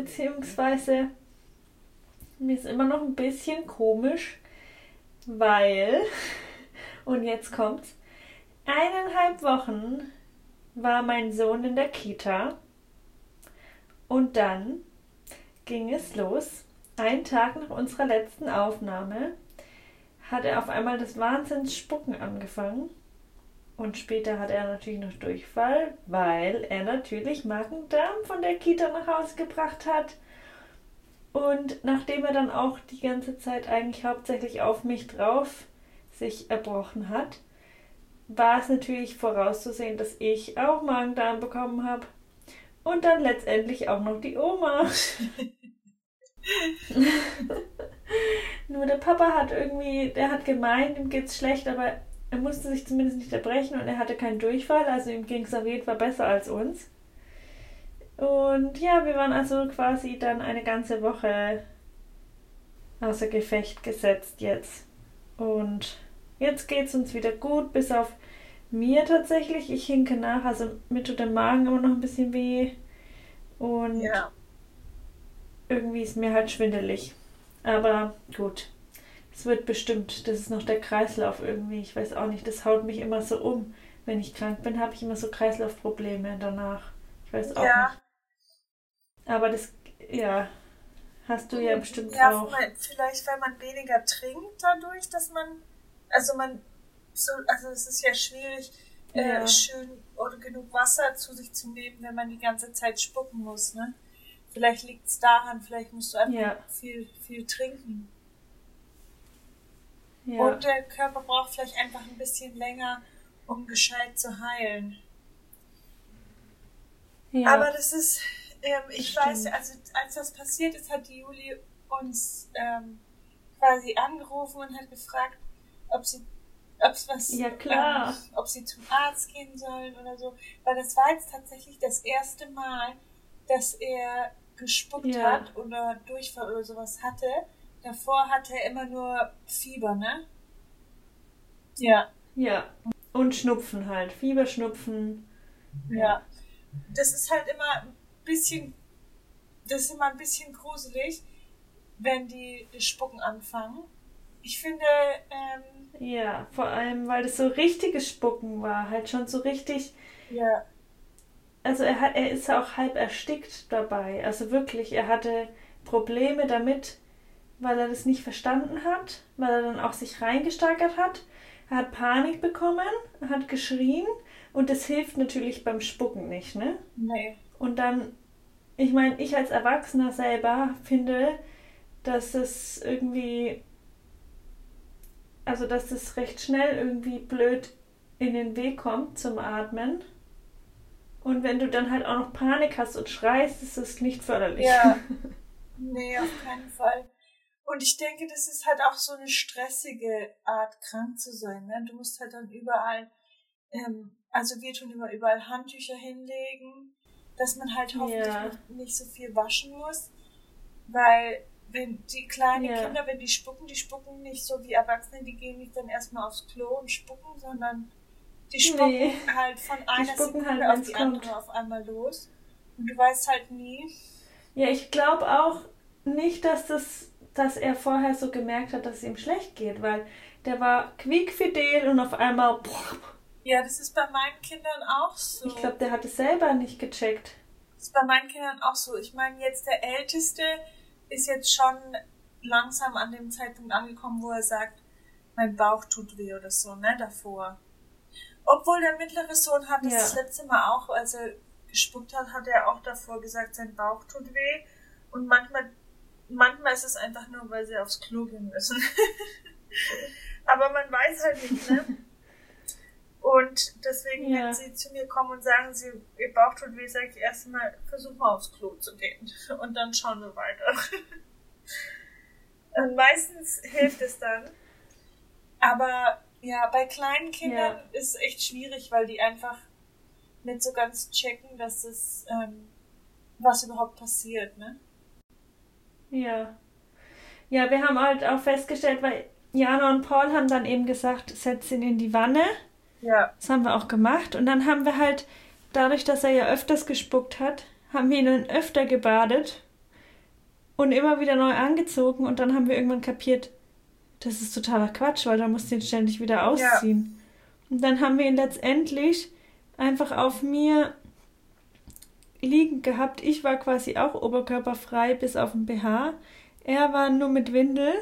beziehungsweise mir ist immer noch ein bisschen komisch, weil, und jetzt kommt's, eineinhalb Wochen war mein Sohn in der Kita und dann ging es los. Ein Tag nach unserer letzten Aufnahme hat er auf einmal das Wahnsinnsspucken angefangen. Und später hat er natürlich noch Durchfall, weil er natürlich Magen-Darm von der Kita nach Hause gebracht hat. Und nachdem er dann auch die ganze Zeit eigentlich hauptsächlich auf mich drauf sich erbrochen hat, war es natürlich vorauszusehen, dass ich auch Magen-Darm bekommen habe. Und dann letztendlich auch noch die Oma. Nur der Papa hat irgendwie, der hat gemeint, ihm geht's schlecht, aber er musste sich zumindest nicht erbrechen und er hatte keinen Durchfall, also ihm ging es auf jeden Fall besser als uns. Und ja, wir waren also quasi dann eine ganze Woche außer Gefecht gesetzt jetzt. Und jetzt geht's uns wieder gut, bis auf mir tatsächlich. Ich hinke nach, also mir tut der Magen immer noch ein bisschen weh. Und ja irgendwie ist mir halt schwindelig. Aber gut, es wird bestimmt, das ist noch der Kreislauf irgendwie. Ich weiß auch nicht, das haut mich immer so um. Wenn ich krank bin, habe ich immer so Kreislaufprobleme danach. Ich weiß auch ja. nicht. Aber das, ja, hast du ja bestimmt ja, auch. Vielleicht, weil man weniger trinkt dadurch, dass man, also man, so, also es ist ja schwierig, äh, ja. Äh, schön oder genug Wasser zu sich zu nehmen, wenn man die ganze Zeit spucken muss, ne? Vielleicht liegt es daran, vielleicht musst du einfach ja. viel, viel trinken. Ja. Und der Körper braucht vielleicht einfach ein bisschen länger, um gescheit zu heilen. Ja. Aber das ist, ähm, ich das weiß, also als das passiert ist, hat die Juli uns ähm, quasi angerufen und hat gefragt, ob sie ob was, ja, klar. Ähm, ob sie zum Arzt gehen sollen oder so. Weil das war jetzt tatsächlich das erste Mal, dass er gespuckt ja. hat oder Durchfall oder sowas hatte. Davor hatte er immer nur Fieber, ne? Ja. Ja. Und Schnupfen halt. Fieber, Schnupfen. Ja. Das ist halt immer ein bisschen, das ist immer ein bisschen gruselig, wenn die Spucken anfangen. Ich finde, ähm, Ja, vor allem, weil das so richtiges Spucken war. Halt schon so richtig. Ja also er, hat, er ist auch halb erstickt dabei. Also wirklich, er hatte Probleme damit, weil er das nicht verstanden hat, weil er dann auch sich reingesteigert hat. Er hat Panik bekommen, hat geschrien und das hilft natürlich beim Spucken nicht, ne? Nee. Und dann, ich meine, ich als Erwachsener selber finde, dass es irgendwie, also dass es recht schnell irgendwie blöd in den Weg kommt zum Atmen. Und wenn du dann halt auch noch Panik hast und schreist, ist es nicht förderlich. Ja. Nee, auf keinen Fall. Und ich denke, das ist halt auch so eine stressige Art, krank zu sein. Ne? Du musst halt dann überall, ähm, also wir tun immer überall Handtücher hinlegen, dass man halt hoffentlich ja. nicht so viel waschen muss. Weil wenn die kleinen ja. Kinder, wenn die spucken, die spucken nicht so wie Erwachsene, die gehen nicht dann erstmal aufs Klo und spucken, sondern die spucken nee. halt von einer Sekunde halt, auf die kommt. andere auf einmal los. Und du weißt halt nie. Ja, ich glaube auch nicht, dass das, dass er vorher so gemerkt hat, dass es ihm schlecht geht, weil der war quiekfidel und auf einmal. Boah. Ja, das ist bei meinen Kindern auch so. Ich glaube, der hat es selber nicht gecheckt. Das ist bei meinen Kindern auch so. Ich meine, jetzt der Älteste ist jetzt schon langsam an dem Zeitpunkt angekommen, wo er sagt, mein Bauch tut weh oder so, ne, davor. Obwohl der mittlere Sohn hat das, ja. das letzte Mal auch, als er gespuckt hat, hat er auch davor gesagt, sein Bauch tut weh. Und manchmal, manchmal ist es einfach nur, weil sie aufs Klo gehen müssen. Aber man weiß halt nicht, ne? Und deswegen, ja. wenn sie zu mir kommen und sagen, sie, ihr Bauch tut weh, sage ich erstmal, versuch mal aufs Klo zu gehen. Und dann schauen wir weiter. Und meistens hilft es dann. Aber ja, bei kleinen Kindern ja. ist es echt schwierig, weil die einfach nicht so ganz checken, dass es, ähm, was überhaupt passiert, ne? Ja. Ja, wir haben halt auch festgestellt, weil Jana und Paul haben dann eben gesagt, setz ihn in die Wanne. Ja. Das haben wir auch gemacht. Und dann haben wir halt, dadurch, dass er ja öfters gespuckt hat, haben wir ihn dann öfter gebadet und immer wieder neu angezogen. Und dann haben wir irgendwann kapiert, das ist totaler Quatsch, weil da musst du ihn ständig wieder ausziehen. Ja. Und dann haben wir ihn letztendlich einfach auf mir liegend gehabt. Ich war quasi auch oberkörperfrei bis auf den BH. Er war nur mit Windel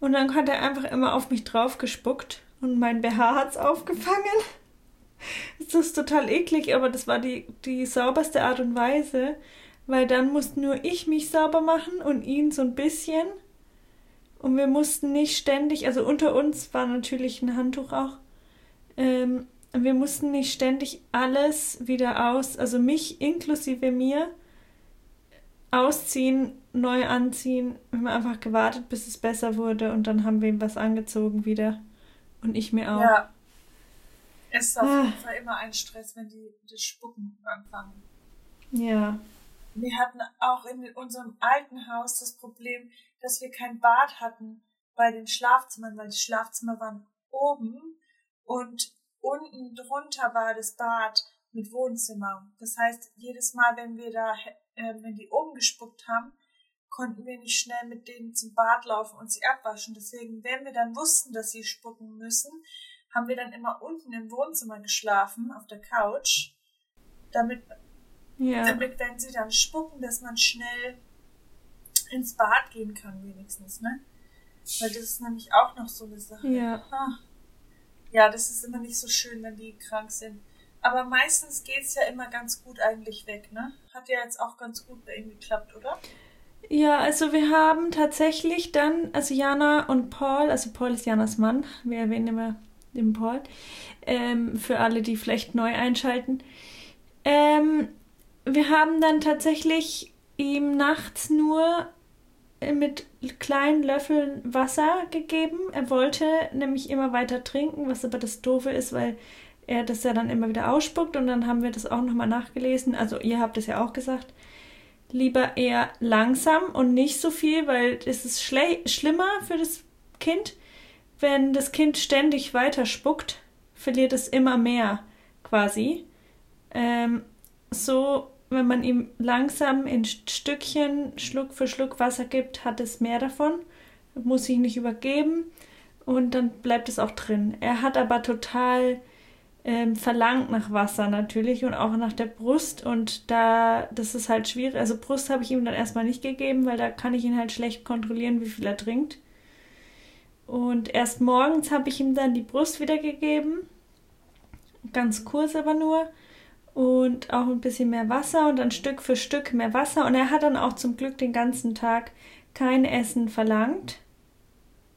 und dann hat er einfach immer auf mich drauf gespuckt und mein BH hat's aufgefangen. Das ist total eklig, aber das war die, die sauberste Art und Weise, weil dann musste nur ich mich sauber machen und ihn so ein bisschen. Und wir mussten nicht ständig, also unter uns war natürlich ein Handtuch auch, ähm, wir mussten nicht ständig alles wieder aus, also mich inklusive mir, ausziehen, neu anziehen. Wir haben einfach gewartet, bis es besser wurde und dann haben wir ihm was angezogen wieder. Und ich mir auch. Ja. Es ist auf ah. jeden Fall immer ein Stress, wenn die das Spucken anfangen. Ja. Wir hatten auch in unserem alten Haus das Problem, dass wir kein Bad hatten bei den Schlafzimmern, weil die Schlafzimmer waren oben und unten drunter war das Bad mit Wohnzimmer. Das heißt, jedes Mal, wenn wir da, äh, wenn die oben gespuckt haben, konnten wir nicht schnell mit denen zum Bad laufen und sie abwaschen. Deswegen, wenn wir dann wussten, dass sie spucken müssen, haben wir dann immer unten im Wohnzimmer geschlafen, auf der Couch, damit, ja. damit wenn sie dann spucken, dass man schnell ins Bad gehen kann, wenigstens, ne? Weil das ist nämlich auch noch so eine Sache. Ja. Ah. Ja, das ist immer nicht so schön, wenn die krank sind. Aber meistens geht's ja immer ganz gut eigentlich weg, ne? Hat ja jetzt auch ganz gut bei ihm geklappt, oder? Ja, also wir haben tatsächlich dann, also Jana und Paul, also Paul ist Janas Mann, wir erwähnen immer den Paul, ähm, für alle, die vielleicht neu einschalten. Ähm, wir haben dann tatsächlich ihm nachts nur mit kleinen Löffeln Wasser gegeben. Er wollte nämlich immer weiter trinken, was aber das Doofe ist, weil er das ja dann immer wieder ausspuckt und dann haben wir das auch nochmal nachgelesen. Also ihr habt es ja auch gesagt. Lieber eher langsam und nicht so viel, weil es ist schlimmer für das Kind. Wenn das Kind ständig weiter spuckt, verliert es immer mehr quasi. Ähm, so wenn man ihm langsam in Stückchen Schluck für Schluck Wasser gibt, hat es mehr davon, muss sich nicht übergeben und dann bleibt es auch drin. Er hat aber total ähm, verlangt nach Wasser natürlich und auch nach der Brust und da, das ist halt schwierig. Also Brust habe ich ihm dann erstmal nicht gegeben, weil da kann ich ihn halt schlecht kontrollieren, wie viel er trinkt. Und erst morgens habe ich ihm dann die Brust wieder gegeben. Ganz kurz aber nur und auch ein bisschen mehr Wasser und dann Stück für Stück mehr Wasser. Und er hat dann auch zum Glück den ganzen Tag kein Essen verlangt.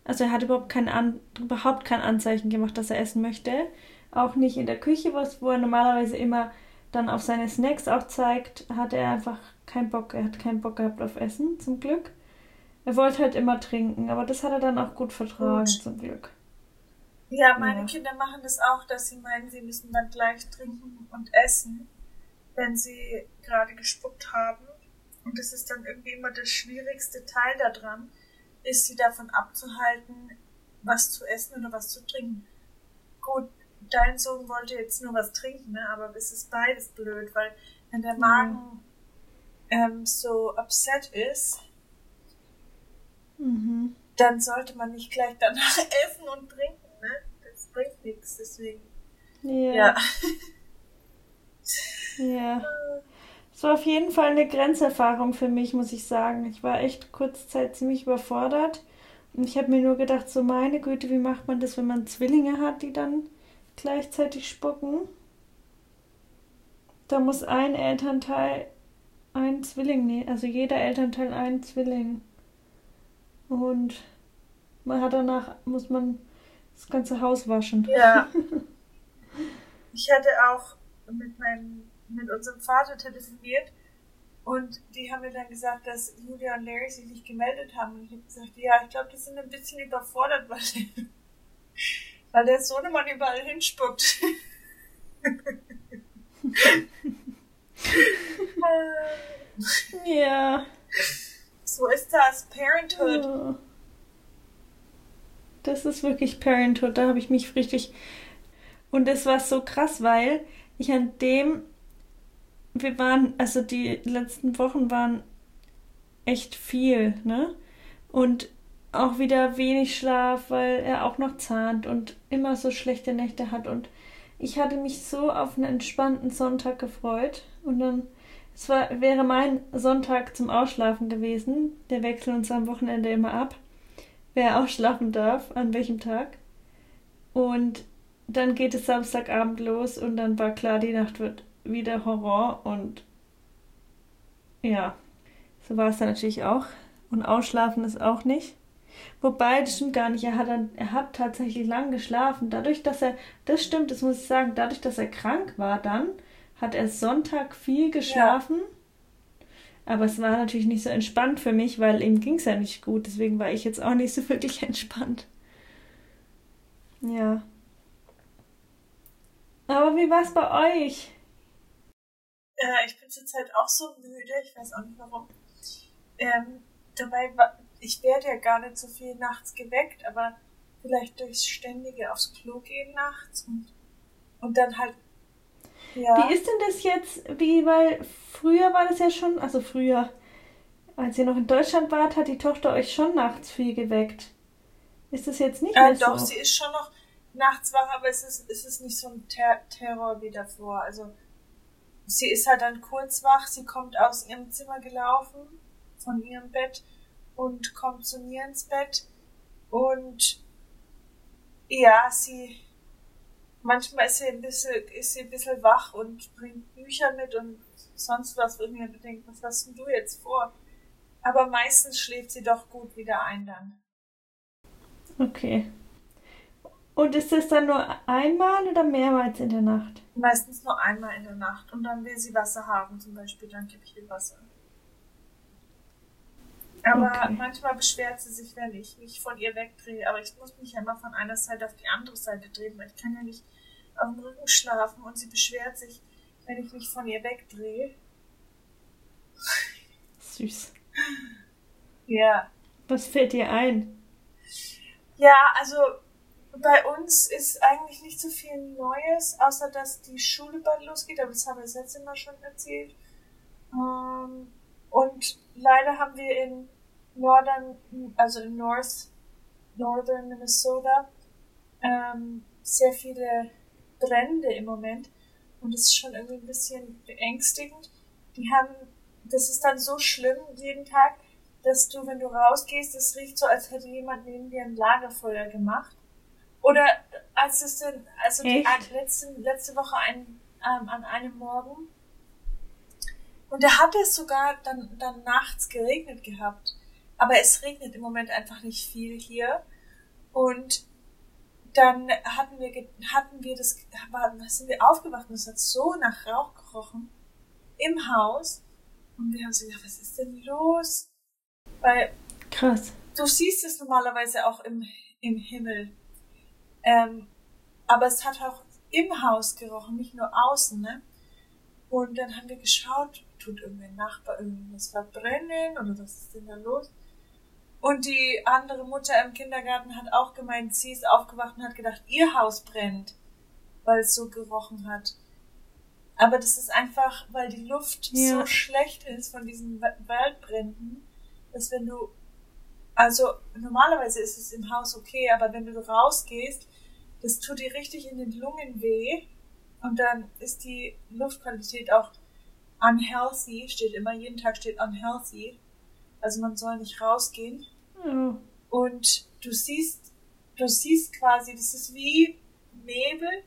Also er hat überhaupt kein, An überhaupt kein Anzeichen gemacht, dass er essen möchte. Auch nicht in der Küche, wo er normalerweise immer dann auf seine Snacks auch zeigt, hat er einfach keinen Bock. Er hat keinen Bock gehabt auf Essen, zum Glück. Er wollte halt immer trinken, aber das hat er dann auch gut vertragen, gut. zum Glück. Ja, meine ja. Kinder machen das auch, dass sie meinen, sie müssen dann gleich trinken und essen, wenn sie gerade gespuckt haben. Und das ist dann irgendwie immer das schwierigste Teil daran, ist sie davon abzuhalten, was zu essen oder was zu trinken. Gut, dein Sohn wollte jetzt nur was trinken, ne? aber es ist beides blöd, weil wenn der Magen mhm. ähm, so upset ist, mhm. dann sollte man nicht gleich danach essen und trinken bringt nichts, deswegen. Ja. Ja. ja. Es war auf jeden Fall eine Grenzerfahrung für mich, muss ich sagen. Ich war echt kurze Zeit ziemlich überfordert. Und ich habe mir nur gedacht, so meine Güte, wie macht man das, wenn man Zwillinge hat, die dann gleichzeitig spucken? Da muss ein Elternteil einen Zwilling nehmen, also jeder Elternteil einen Zwilling. Und man hat danach, muss man das ganze Haus waschen. Ja. Ich hatte auch mit meinem, mit unserem Vater telefoniert und die haben mir dann gesagt, dass Julia und Larry sich nicht gemeldet haben. Und ich habe gesagt, ja, ich glaube, die sind ein bisschen überfordert, weil, weil der Sohnemann überall hinspuckt. ja. So ist das Parenthood. Oh. Das ist wirklich Parenthood. Da habe ich mich richtig. Und das war so krass, weil ich an dem. Wir waren, also die letzten Wochen waren echt viel, ne? Und auch wieder wenig Schlaf, weil er auch noch zahnt und immer so schlechte Nächte hat. Und ich hatte mich so auf einen entspannten Sonntag gefreut. Und dann, es war, wäre mein Sonntag zum Ausschlafen gewesen. Der wechseln uns am Wochenende immer ab, wer ausschlafen darf, an welchem Tag. Und dann geht es Samstagabend los und dann war klar, die Nacht wird wieder Horror und ja, so war es dann natürlich auch. Und ausschlafen ist auch nicht. Wobei, das stimmt gar nicht. Er hat, dann, er hat tatsächlich lang geschlafen. Dadurch, dass er, das stimmt, das muss ich sagen, dadurch, dass er krank war dann, hat er Sonntag viel geschlafen. Ja. Aber es war natürlich nicht so entspannt für mich, weil ihm ging es ja nicht gut. Deswegen war ich jetzt auch nicht so wirklich entspannt. Ja. Aber wie war es bei euch? Äh, ich bin zurzeit auch so müde. Ich weiß auch nicht warum. Ähm, dabei war, ich werde ja gar nicht so viel nachts geweckt, aber vielleicht durchs ständige aufs Klo gehen nachts und, und dann halt. Ja. Wie ist denn das jetzt? Wie, weil früher war das ja schon, also früher, als ihr noch in Deutschland wart, hat die Tochter euch schon nachts viel geweckt. Ist das jetzt nicht äh, mehr doch, so? Doch, sie ist schon noch nachts wach, aber es ist, es ist nicht so ein Ter Terror wie davor. Also sie ist halt dann kurz wach, sie kommt aus ihrem Zimmer gelaufen, von ihrem Bett und kommt zu mir ins Bett und ja, sie manchmal ist sie ein bisschen, ist sie ein bisschen wach und bringt Bücher mit und sonst was, wo ich mir denke, was hast denn du jetzt vor? Aber meistens schläft sie doch gut wieder ein dann. Okay. Und ist das dann nur einmal oder mehrmals in der Nacht? Meistens nur einmal in der Nacht. Und dann will sie Wasser haben, zum Beispiel, dann gebe ich ihr Wasser. Aber okay. manchmal beschwert sie sich, wenn ich mich von ihr wegdrehe. Aber ich muss mich ja immer von einer Seite auf die andere Seite drehen, weil ich kann ja nicht auf dem Rücken schlafen und sie beschwert sich, wenn ich mich von ihr wegdrehe. Süß. Ja. Was fällt dir ein? Ja, also bei uns ist eigentlich nicht so viel Neues, außer dass die Schule bald losgeht, aber das haben wir das letzte Mal schon erzählt. Ähm, und leider haben wir in Northern, also in North, Northern Minnesota, ähm, sehr viele Brände im Moment. Und es ist schon irgendwie ein bisschen beängstigend. Die haben, das ist dann so schlimm jeden Tag, dass du, wenn du rausgehst, es riecht so, als hätte jemand neben dir ein Lagerfeuer gemacht. Oder als es denn, also die letzte, letzte Woche ein, ähm, an einem Morgen und da hat es sogar dann, dann nachts geregnet gehabt. Aber es regnet im Moment einfach nicht viel hier. Und dann hatten wir, hatten wir das, war, sind wir aufgewacht und es hat so nach Rauch gerochen im Haus. Und wir haben so gedacht, was ist denn los? Weil. Krass. Du siehst es normalerweise auch im, im Himmel. Ähm, aber es hat auch im Haus gerochen, nicht nur außen, ne? Und dann haben wir geschaut, tut irgendein Nachbar irgendwas verbrennen oder was ist denn da los? Und die andere Mutter im Kindergarten hat auch gemeint, sie ist aufgewacht und hat gedacht, ihr Haus brennt, weil es so gerochen hat. Aber das ist einfach, weil die Luft ja. so schlecht ist von diesen Waldbränden, dass wenn du, also normalerweise ist es im Haus okay, aber wenn du rausgehst, das tut dir richtig in den Lungen weh und dann ist die Luftqualität auch unhealthy, steht immer, jeden Tag steht unhealthy. Also man soll nicht rausgehen. Mhm. Und du siehst, du siehst quasi, das ist wie Nebel,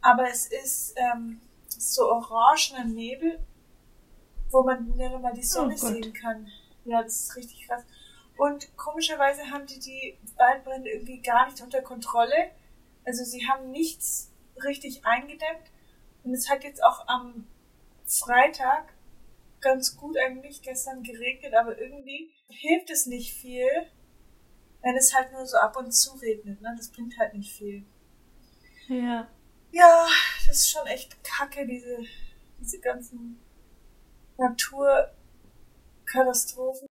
aber es ist ähm, so orangener Nebel, wo man nicht mal die Sonne oh sehen kann. Ja, das ist richtig krass. Und komischerweise haben die die Waldbrände irgendwie gar nicht unter Kontrolle. Also sie haben nichts richtig eingedämmt. Und es hat jetzt auch am Freitag ganz gut eigentlich gestern geregnet, aber irgendwie hilft es nicht viel, wenn es halt nur so ab und zu regnet, ne? Das bringt halt nicht viel. Ja. Ja, das ist schon echt kacke, diese, diese ganzen Naturkatastrophen.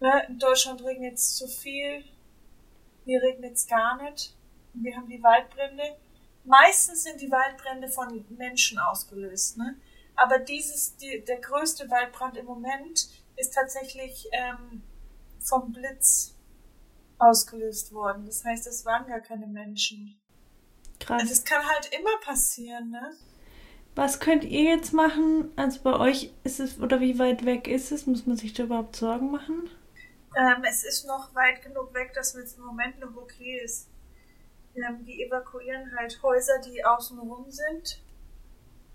Ne? In Deutschland regnet es zu viel. hier regnet es gar nicht. Wir haben die Waldbrände. Meistens sind die Waldbrände von Menschen ausgelöst, ne? Aber dieses, die, der größte Waldbrand im Moment ist tatsächlich ähm, vom Blitz ausgelöst worden. Das heißt, es waren gar keine Menschen. Krass. Also das kann halt immer passieren, ne? Was könnt ihr jetzt machen? Also bei euch ist es, oder wie weit weg ist es? Muss man sich da überhaupt Sorgen machen? Ähm, es ist noch weit genug weg, dass es im Moment noch okay ist. Ähm, die evakuieren halt Häuser, die außenrum sind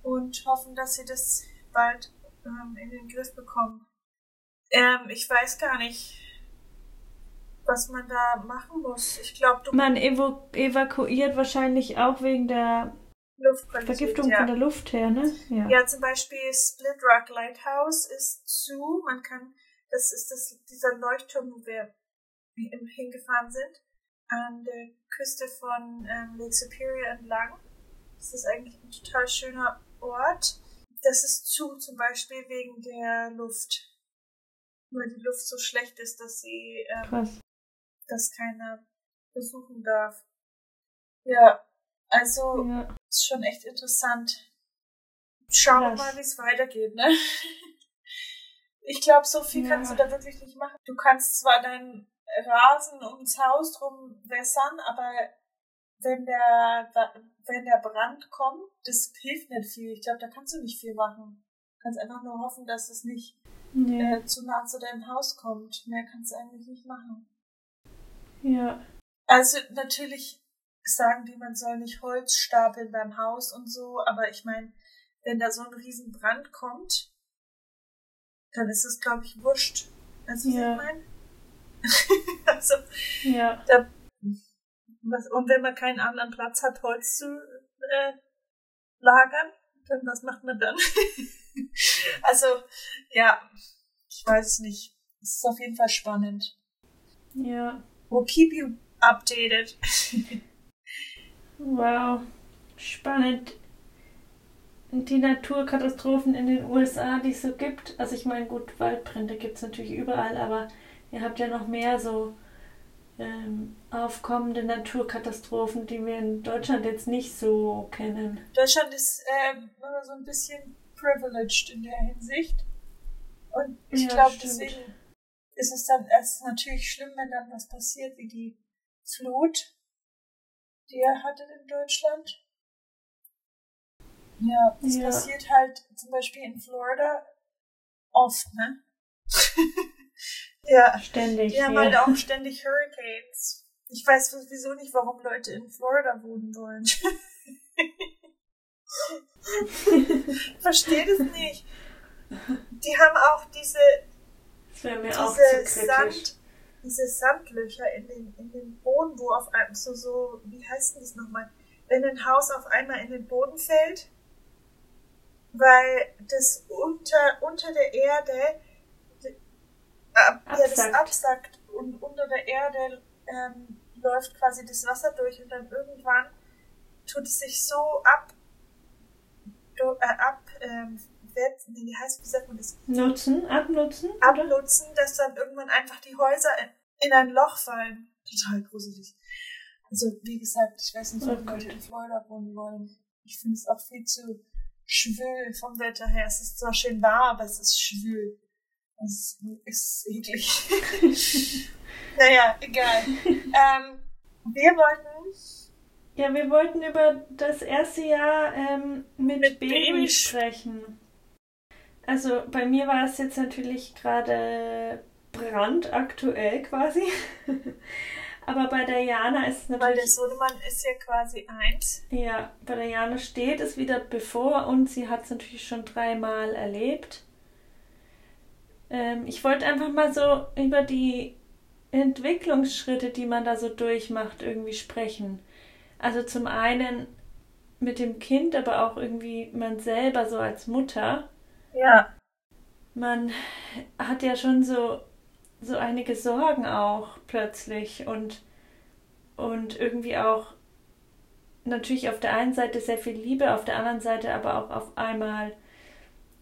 und hoffen, dass sie das bald ähm, in den Griff bekommen. Ähm, ich weiß gar nicht, was man da machen muss. Ich glaube, Man ev evakuiert wahrscheinlich auch wegen der Vergiftung ja. von der Luft her, ne? Ja. ja, zum Beispiel Split Rock Lighthouse ist zu. Man kann, das ist das, dieser Leuchtturm, wo wir hingefahren sind, an der Küste von ähm, Lake Superior entlang. Das ist eigentlich ein total schöner Ort. Das ist zu, zum Beispiel wegen der Luft. Weil die Luft so schlecht ist, dass sie, ähm, dass keiner besuchen darf. Ja, also ja. ist schon echt interessant. Schauen wir mal, wie es weitergeht, ne? Ich glaube, so viel ja. kannst du da wirklich nicht machen. Du kannst zwar deinen Rasen ums Haus drum wässern, aber wenn der, wenn der Brand kommt, das hilft nicht viel. Ich glaube, da kannst du nicht viel machen. Du kannst einfach nur hoffen, dass es nicht ja. äh, zu nah zu deinem Haus kommt. Mehr kannst du eigentlich nicht machen. Ja. Also natürlich sagen die, man soll nicht Holz stapeln beim Haus und so, aber ich meine, wenn da so ein riesen Brand kommt, dann ist es, glaube ich, wurscht. Also, ja. ich meine? also, ja. Da, und wenn man keinen anderen Platz hat, Holz zu äh, lagern, dann was macht man dann? also, ja, ich weiß nicht. Es ist auf jeden Fall spannend. Ja. We'll keep you updated. wow, spannend. Die Naturkatastrophen in den USA, die es so gibt. Also ich meine, gut, Waldbrände gibt es natürlich überall, aber ihr habt ja noch mehr so ähm, aufkommende Naturkatastrophen, die wir in Deutschland jetzt nicht so kennen. Deutschland ist ähm, so ein bisschen privileged in der Hinsicht. Und ich ja, glaube, deswegen ist es dann erst natürlich schlimm, wenn dann was passiert, wie die Flut, die er hatte in Deutschland. Ja, das ja. passiert halt zum Beispiel in Florida oft, ne? Ja, ständig. Die haben ja. halt auch ständig Hurricanes. Ich weiß sowieso nicht, warum Leute in Florida wohnen wollen. Verstehe das nicht. Die haben auch diese, diese Sand, diese Sandlöcher in den, in den Boden, wo auf einem so, so, wie heißt denn das nochmal? Wenn ein Haus auf einmal in den Boden fällt, weil das unter, unter der Erde ab, ja, das absackt und unter der Erde ähm, läuft quasi das Wasser durch und dann irgendwann tut es sich so ab, do, äh, ab, ähm, nee, wie heißt, wie sagt man das? Nutzen, abnutzen? Abnutzen, oder? dass dann irgendwann einfach die Häuser in, in ein Loch fallen. Total gruselig. Also, wie gesagt, ich weiß nicht, ob oh Leute in Florida wohnen wollen. Ich finde es auch viel zu schwül vom Wetter her. Es ist zwar schön warm, aber es ist schwül. Das ist eklig. naja, egal. Ähm, wir wollten. Ja, wir wollten über das erste Jahr ähm, mit, mit Baby, Baby sprechen. Also bei mir war es jetzt natürlich gerade brandaktuell quasi. Aber bei der Jana ist es natürlich. Weil der Sohnemann ist ja quasi eins. Ja, bei der Jana steht es wieder bevor und sie hat es natürlich schon dreimal erlebt. Ähm, ich wollte einfach mal so über die Entwicklungsschritte, die man da so durchmacht, irgendwie sprechen. Also zum einen mit dem Kind, aber auch irgendwie man selber so als Mutter. Ja. Man hat ja schon so, so einige Sorgen auch plötzlich und, und irgendwie auch natürlich auf der einen Seite sehr viel Liebe, auf der anderen Seite aber auch auf einmal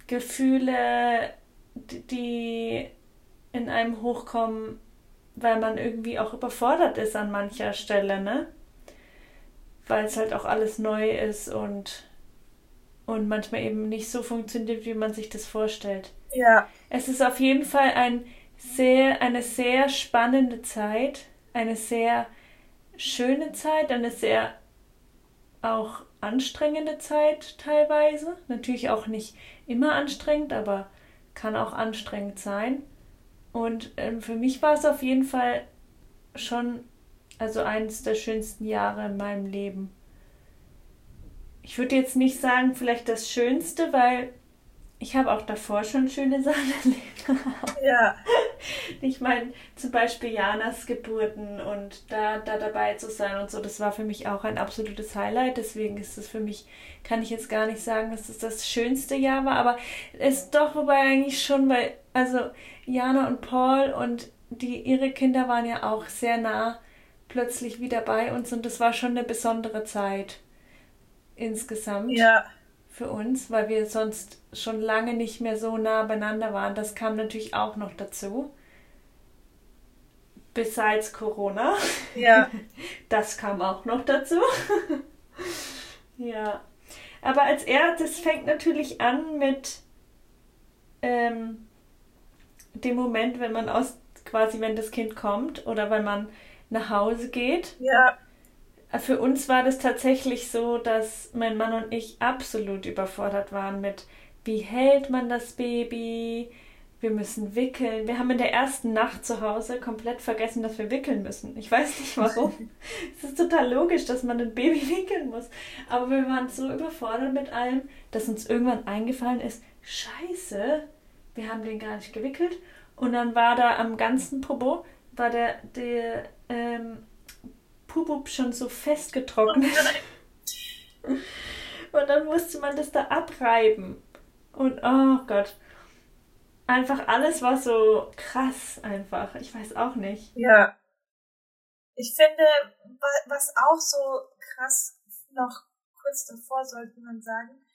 Gefühle, die in einem hochkommen, weil man irgendwie auch überfordert ist an mancher Stelle, ne? Weil es halt auch alles neu ist und, und manchmal eben nicht so funktioniert, wie man sich das vorstellt. Ja. Es ist auf jeden Fall ein sehr, eine sehr spannende Zeit, eine sehr schöne Zeit, eine sehr auch anstrengende Zeit teilweise. Natürlich auch nicht immer anstrengend, aber kann auch anstrengend sein. Und ähm, für mich war es auf jeden Fall schon also eines der schönsten Jahre in meinem Leben. Ich würde jetzt nicht sagen, vielleicht das Schönste, weil ich habe auch davor schon schöne Sachen erlebt. Ja. Ich meine, zum Beispiel Janas Geburten und da, da dabei zu sein und so, das war für mich auch ein absolutes Highlight. Deswegen ist es für mich, kann ich jetzt gar nicht sagen, dass es das schönste Jahr war, aber es ist doch wobei eigentlich schon, weil, also Jana und Paul und die, ihre Kinder waren ja auch sehr nah plötzlich wieder bei uns und das war schon eine besondere Zeit insgesamt. Ja für uns, weil wir sonst schon lange nicht mehr so nah beieinander waren. Das kam natürlich auch noch dazu. Besides Corona. Ja. Das kam auch noch dazu. ja. Aber als er, das fängt natürlich an mit ähm, dem Moment, wenn man aus, quasi wenn das Kind kommt oder wenn man nach Hause geht. Ja für uns war das tatsächlich so, dass mein Mann und ich absolut überfordert waren mit, wie hält man das Baby? Wir müssen wickeln. Wir haben in der ersten Nacht zu Hause komplett vergessen, dass wir wickeln müssen. Ich weiß nicht warum. es ist total logisch, dass man ein Baby wickeln muss. Aber wir waren so überfordert mit allem, dass uns irgendwann eingefallen ist, scheiße, wir haben den gar nicht gewickelt. Und dann war da am ganzen Popo, war der, der ähm, Pupub schon so festgetrocknet. Und dann musste man das da abreiben. Und oh Gott. Einfach alles war so krass einfach. Ich weiß auch nicht. Ja. Ich finde, was auch so krass noch kurz davor sollte man sagen,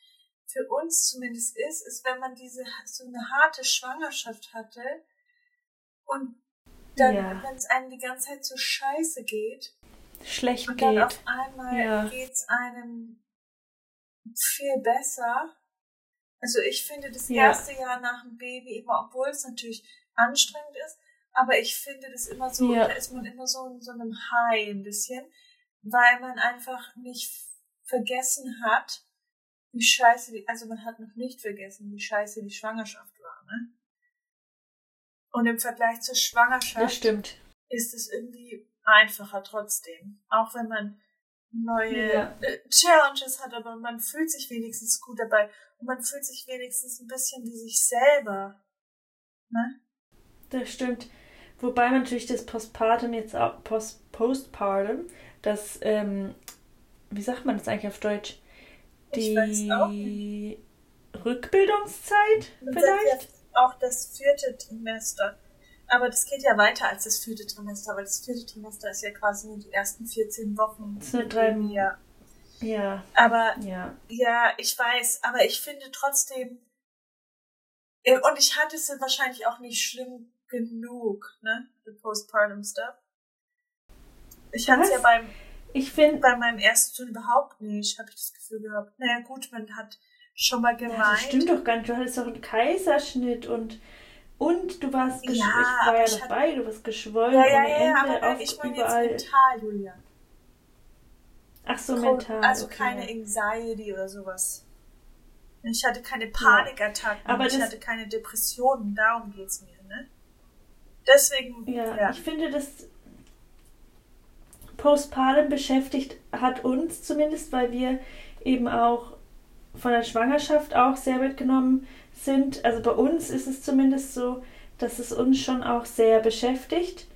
für uns zumindest ist, ist, wenn man diese so eine harte Schwangerschaft hatte und dann, ja. wenn es einem die ganze Zeit so scheiße geht, schlecht und geht. dann auf einmal ja. geht's einem viel besser. Also ich finde das ja. erste Jahr nach dem Baby immer, obwohl es natürlich anstrengend ist, aber ich finde das immer so, ja. da ist man immer so in so einem High ein bisschen, weil man einfach nicht vergessen hat, wie scheiße die, also man hat noch nicht vergessen, wie scheiße die Schwangerschaft war, ne? Und im Vergleich zur Schwangerschaft ist es irgendwie einfacher trotzdem. Auch wenn man neue ja. Äh, Challenges hat, aber man fühlt sich wenigstens gut dabei und man fühlt sich wenigstens ein bisschen wie sich selber. Ne? Das stimmt. Wobei natürlich das Postpartum jetzt auch Post Postpartum, das, ähm, wie sagt man das eigentlich auf Deutsch? Die Rückbildungszeit man vielleicht? Auch das vierte Trimester. Aber das geht ja weiter als das vierte Trimester, weil das vierte Trimester ist ja quasi nur die ersten 14 Wochen. Das sind drei Ja. Ja. Aber, ja. ja, ich weiß, aber ich finde trotzdem, äh, und ich hatte es wahrscheinlich auch nicht schlimm genug, ne, the postpartum stuff. Ich hatte es ja beim, ich finde, bei meinem ersten Sohn überhaupt nicht, habe ich das Gefühl gehabt. Naja, gut, man hat schon mal gemeint. Ja, das stimmt doch gar nicht. Du hattest doch einen Kaiserschnitt und und du warst ja, ich war ja dabei, du warst geschwollen ja, ja, ja, Ende aber ich meine überall. jetzt mental, Julia. Ach so, mental. Also okay. keine Anxiety oder sowas. Ich hatte keine Panikattacken, ja, aber ich hatte keine Depressionen, darum geht's mir, ne? Deswegen, ja, ja. ich finde, das Postpartum beschäftigt hat uns zumindest, weil wir eben auch von der Schwangerschaft auch sehr mitgenommen sind. Also bei uns ist es zumindest so, dass es uns schon auch sehr beschäftigt.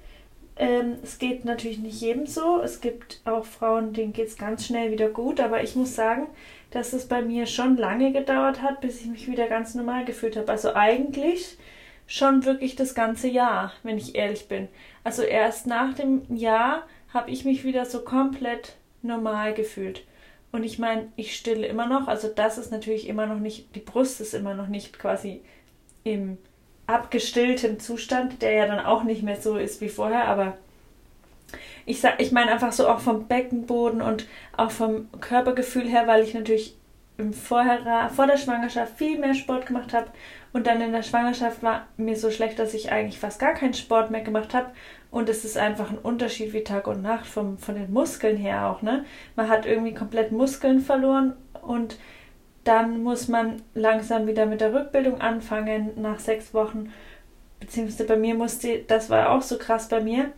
Ähm, es geht natürlich nicht jedem so. Es gibt auch Frauen, denen geht es ganz schnell wieder gut. Aber ich muss sagen, dass es bei mir schon lange gedauert hat, bis ich mich wieder ganz normal gefühlt habe. Also eigentlich schon wirklich das ganze Jahr, wenn ich ehrlich bin. Also erst nach dem Jahr habe ich mich wieder so komplett normal gefühlt. Und ich meine, ich stille immer noch, also das ist natürlich immer noch nicht, die Brust ist immer noch nicht quasi im abgestilltem Zustand, der ja dann auch nicht mehr so ist wie vorher, aber ich ich meine einfach so auch vom Beckenboden und auch vom Körpergefühl her, weil ich natürlich im Vorher, vor der Schwangerschaft viel mehr Sport gemacht habe. Und dann in der Schwangerschaft war mir so schlecht, dass ich eigentlich fast gar keinen Sport mehr gemacht habe und es ist einfach ein Unterschied wie Tag und Nacht vom, von den Muskeln her auch, ne? Man hat irgendwie komplett Muskeln verloren und dann muss man langsam wieder mit der Rückbildung anfangen nach sechs Wochen. Beziehungsweise bei mir musste, das war auch so krass bei mir,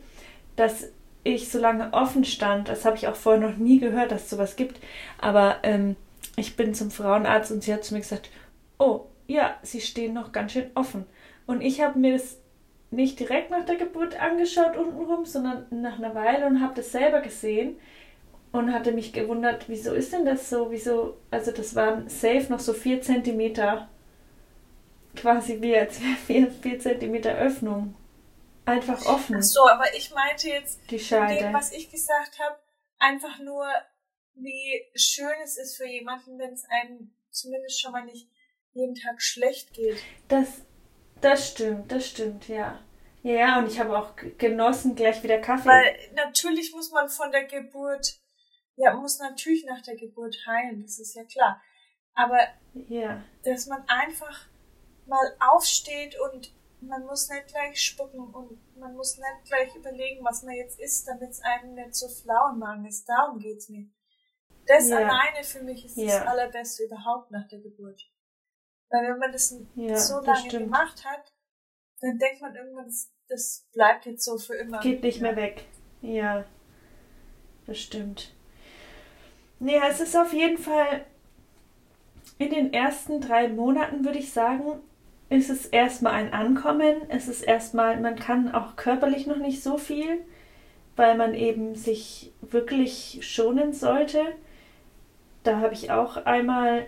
dass ich so lange offen stand. Das habe ich auch vorher noch nie gehört, dass es sowas gibt. Aber ähm, ich bin zum Frauenarzt und sie hat zu mir gesagt, oh, ja, sie stehen noch ganz schön offen. Und ich habe mir das nicht direkt nach der Geburt angeschaut untenrum, sondern nach einer Weile und habe das selber gesehen und hatte mich gewundert, wieso ist denn das so? Wieso? Also das waren safe noch so vier Zentimeter, quasi wie als wäre vier, vier Zentimeter Öffnung. Einfach offen. Ach so, aber ich meinte jetzt die Scheide. dem, was ich gesagt habe, einfach nur, wie schön es ist für jemanden, wenn es einem zumindest schon mal nicht jeden Tag schlecht geht. Das, das stimmt, das stimmt, ja. Ja, und ich habe auch genossen gleich wieder Kaffee. Weil natürlich muss man von der Geburt ja, muss natürlich nach der Geburt heilen, das ist ja klar. Aber ja. dass man einfach mal aufsteht und man muss nicht gleich spucken und man muss nicht gleich überlegen, was man jetzt isst, damit es einem nicht so flau im Magen ist. Darum geht's mir. Das ja. alleine für mich ist ja. das Allerbeste überhaupt nach der Geburt. Weil wenn man das ja, so lange das gemacht hat, dann denkt man irgendwann, das, das bleibt jetzt so für immer. Geht nicht mehr weg. Ja, das stimmt. Nee, es ist auf jeden Fall in den ersten drei Monaten, würde ich sagen, ist es erstmal ein Ankommen. Es ist erstmal, man kann auch körperlich noch nicht so viel, weil man eben sich wirklich schonen sollte. Da habe ich auch einmal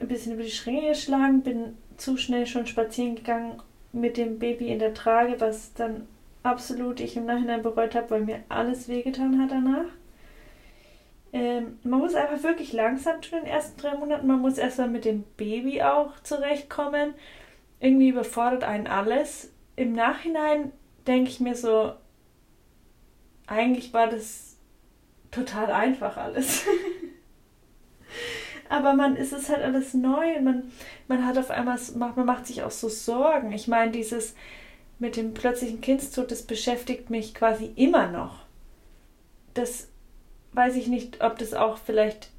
ein bisschen über die Schränke geschlagen, bin zu schnell schon spazieren gegangen mit dem Baby in der Trage, was dann absolut ich im Nachhinein bereut habe, weil mir alles wehgetan hat danach. Ähm, man muss einfach wirklich langsam in den ersten drei Monaten. Man muss erstmal mit dem Baby auch zurechtkommen. Irgendwie überfordert einen alles. Im Nachhinein denke ich mir so, eigentlich war das total einfach alles. Aber man ist es halt alles neu und man, man hat auf einmal, man macht sich auch so Sorgen. Ich meine, dieses mit dem plötzlichen Kindstod, das beschäftigt mich quasi immer noch. Das weiß ich nicht, ob das auch vielleicht,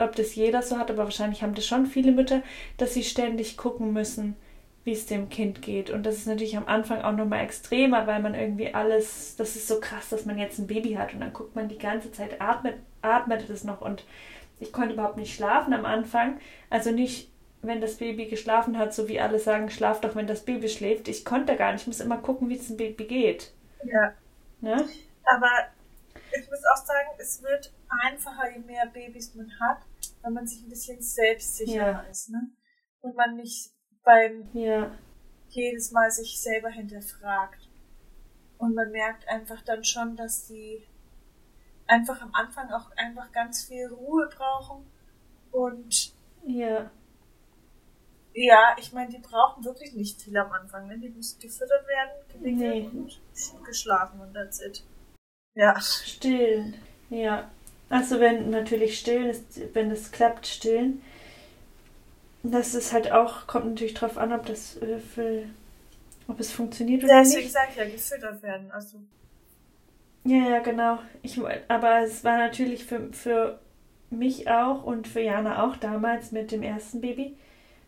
ob das jeder so hat, aber wahrscheinlich haben das schon viele Mütter, dass sie ständig gucken müssen, wie es dem Kind geht. Und das ist natürlich am Anfang auch nochmal extremer, weil man irgendwie alles, das ist so krass, dass man jetzt ein Baby hat und dann guckt man die ganze Zeit, atmet, atmet es noch und ich konnte überhaupt nicht schlafen am Anfang. Also nicht, wenn das Baby geschlafen hat, so wie alle sagen, schlaf doch, wenn das Baby schläft. Ich konnte gar nicht, ich muss immer gucken, wie es dem Baby geht. Ja. Ne? Aber ich muss auch sagen, es wird einfacher, je mehr Babys man hat, wenn man sich ein bisschen selbstsicherer ja. ist, ne? Und man nicht beim ja. jedes Mal sich selber hinterfragt. Und man merkt einfach dann schon, dass die einfach am Anfang auch einfach ganz viel Ruhe brauchen und ja. Ja, ich meine, die brauchen wirklich nicht viel am Anfang, ne? Die müssen gefüttert werden, gewickelt nee. und geschlafen und that's it. Ja. Stillen. Ja. Also wenn natürlich stillen ist, wenn es klappt, stillen. Das ist halt auch, kommt natürlich drauf an, ob das äh, für, ob es funktioniert oder Deswegen nicht. Deswegen sage ich ja, gefüttert werden. Also. Ja, ja, genau. Ich, aber es war natürlich für, für mich auch und für Jana auch damals mit dem ersten Baby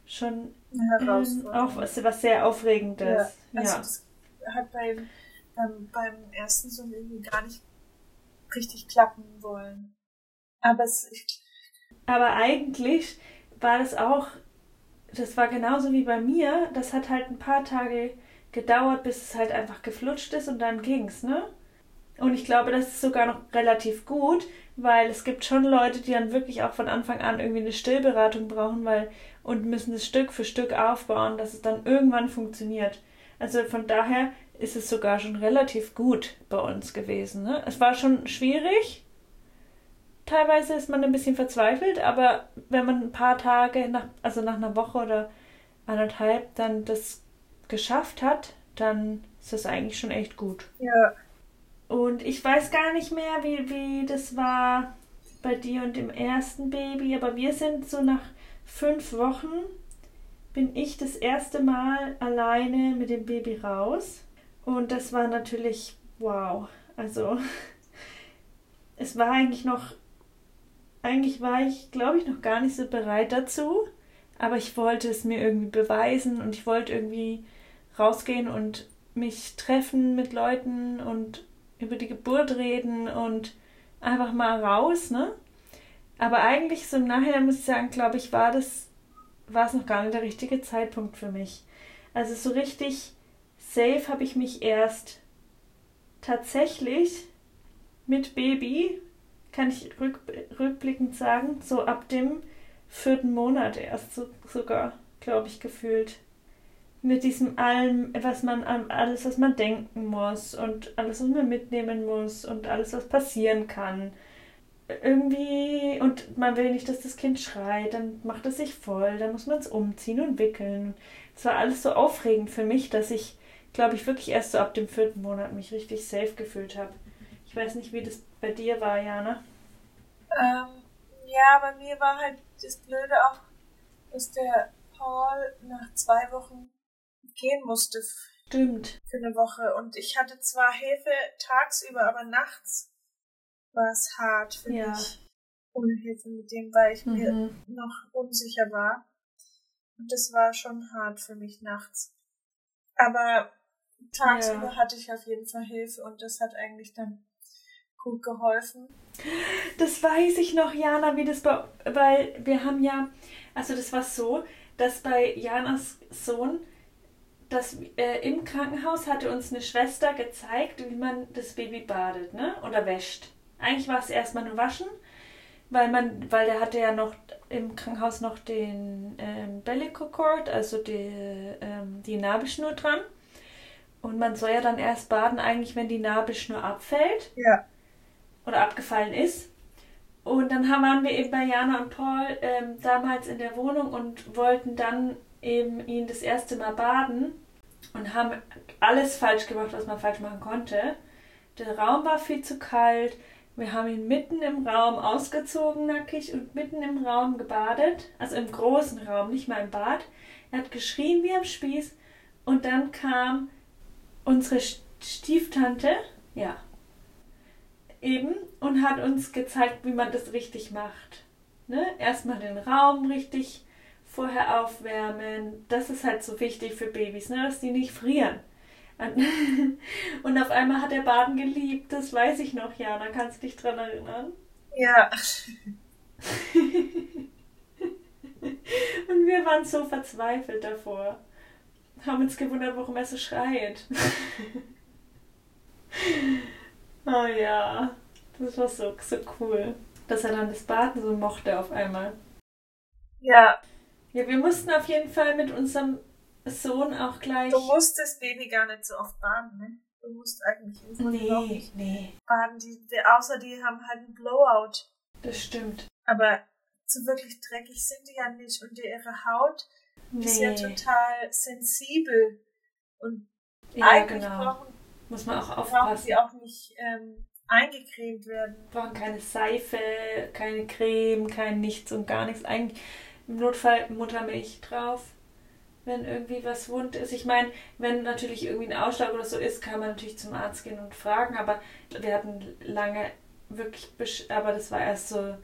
schon ähm, auch was, was sehr Aufregendes. Ja, also ja. es hat beim ähm, beim ersten Sohn irgendwie gar nicht richtig klappen wollen. Aber es. Aber eigentlich war das auch, das war genauso wie bei mir. Das hat halt ein paar Tage gedauert, bis es halt einfach geflutscht ist und dann ging's, ne? Und ich glaube, das ist sogar noch relativ gut, weil es gibt schon Leute, die dann wirklich auch von Anfang an irgendwie eine Stillberatung brauchen, weil und müssen es Stück für Stück aufbauen, dass es dann irgendwann funktioniert. Also von daher ist es sogar schon relativ gut bei uns gewesen. Ne? Es war schon schwierig. Teilweise ist man ein bisschen verzweifelt, aber wenn man ein paar Tage, nach, also nach einer Woche oder anderthalb, dann das geschafft hat, dann ist das eigentlich schon echt gut. Ja. Und ich weiß gar nicht mehr, wie, wie das war bei dir und dem ersten Baby, aber wir sind so nach fünf Wochen, bin ich das erste Mal alleine mit dem Baby raus. Und das war natürlich wow. Also es war eigentlich noch, eigentlich war ich, glaube ich, noch gar nicht so bereit dazu. Aber ich wollte es mir irgendwie beweisen und ich wollte irgendwie rausgehen und mich treffen mit Leuten und über die Geburt reden und einfach mal raus, ne? Aber eigentlich so im Nachhinein muss ich sagen, glaube ich, war das, war es noch gar nicht der richtige Zeitpunkt für mich. Also so richtig safe habe ich mich erst tatsächlich mit Baby, kann ich rück, rückblickend sagen, so ab dem vierten Monat erst so, sogar, glaube ich, gefühlt. Mit diesem allem, was man an alles, was man denken muss und alles, was man mitnehmen muss und alles, was passieren kann. Irgendwie, und man will nicht, dass das Kind schreit, dann macht es sich voll, dann muss man es umziehen und wickeln. Es war alles so aufregend für mich, dass ich, glaube ich, wirklich erst so ab dem vierten Monat mich richtig safe gefühlt habe. Ich weiß nicht, wie das bei dir war, Jana. Ähm, ja, bei mir war halt das Blöde auch, dass der Paul nach zwei Wochen gehen musste. Stimmt. Für eine Woche. Und ich hatte zwar Hilfe tagsüber, aber nachts war es hart für ja. mich. Ohne Hilfe mit dem, weil ich mhm. mir noch unsicher war. Und das war schon hart für mich nachts. Aber tagsüber ja. hatte ich auf jeden Fall Hilfe und das hat eigentlich dann gut geholfen. Das weiß ich noch, Jana, wie das bei, weil wir haben ja, also das war so, dass bei Janas Sohn, das äh, im Krankenhaus hatte uns eine Schwester gezeigt, wie man das Baby badet, ne? Oder wäscht. Eigentlich war es erstmal nur waschen, weil man, weil der hatte ja noch im Krankenhaus noch den ähm, Bellicocord, also die, ähm, die Nabelschnur dran. Und man soll ja dann erst baden, eigentlich, wenn die Nabelschnur abfällt. Ja oder abgefallen ist. Und dann waren wir eben bei Jana und Paul ähm, damals in der Wohnung und wollten dann eben ihn das erste Mal baden und haben alles falsch gemacht, was man falsch machen konnte. Der Raum war viel zu kalt. Wir haben ihn mitten im Raum ausgezogen, nackig, und mitten im Raum gebadet. Also im großen Raum, nicht mal im Bad. Er hat geschrien wie am Spieß. Und dann kam unsere Stieftante, ja, eben und hat uns gezeigt, wie man das richtig macht. Ne? Erstmal den Raum richtig vorher aufwärmen. Das ist halt so wichtig für Babys, ne? dass die nicht frieren. Und auf einmal hat er Baden geliebt, das weiß ich noch, Jana. Kannst du dich dran erinnern? Ja. Und wir waren so verzweifelt davor. Haben uns gewundert, warum er so schreit. Oh ja, das war so, so cool, dass er dann das Baden so mochte auf einmal. Ja. Ja, wir mussten auf jeden Fall mit unserem Sohn auch gleich. Du musst das Baby gar nicht so oft baden, ne? Du musst eigentlich nee, nicht nee. baden. Die, die, außer die haben halt einen Blowout. Das stimmt. Aber so wirklich dreckig sind die ja nicht und ihre Haut nee. ist ja total sensibel. Und ja, eigentlich genau. brauchen muss man auch aufpassen. Brauchen sie auch nicht ähm, eingecremt werden. Brauchen keine Seife, keine Creme, kein nichts und gar nichts. Eigentlich im Notfall Muttermilch drauf, wenn irgendwie was wund ist. Ich meine, wenn natürlich irgendwie ein Ausschlag oder so ist, kann man natürlich zum Arzt gehen und fragen, aber wir hatten lange wirklich, aber das war erst so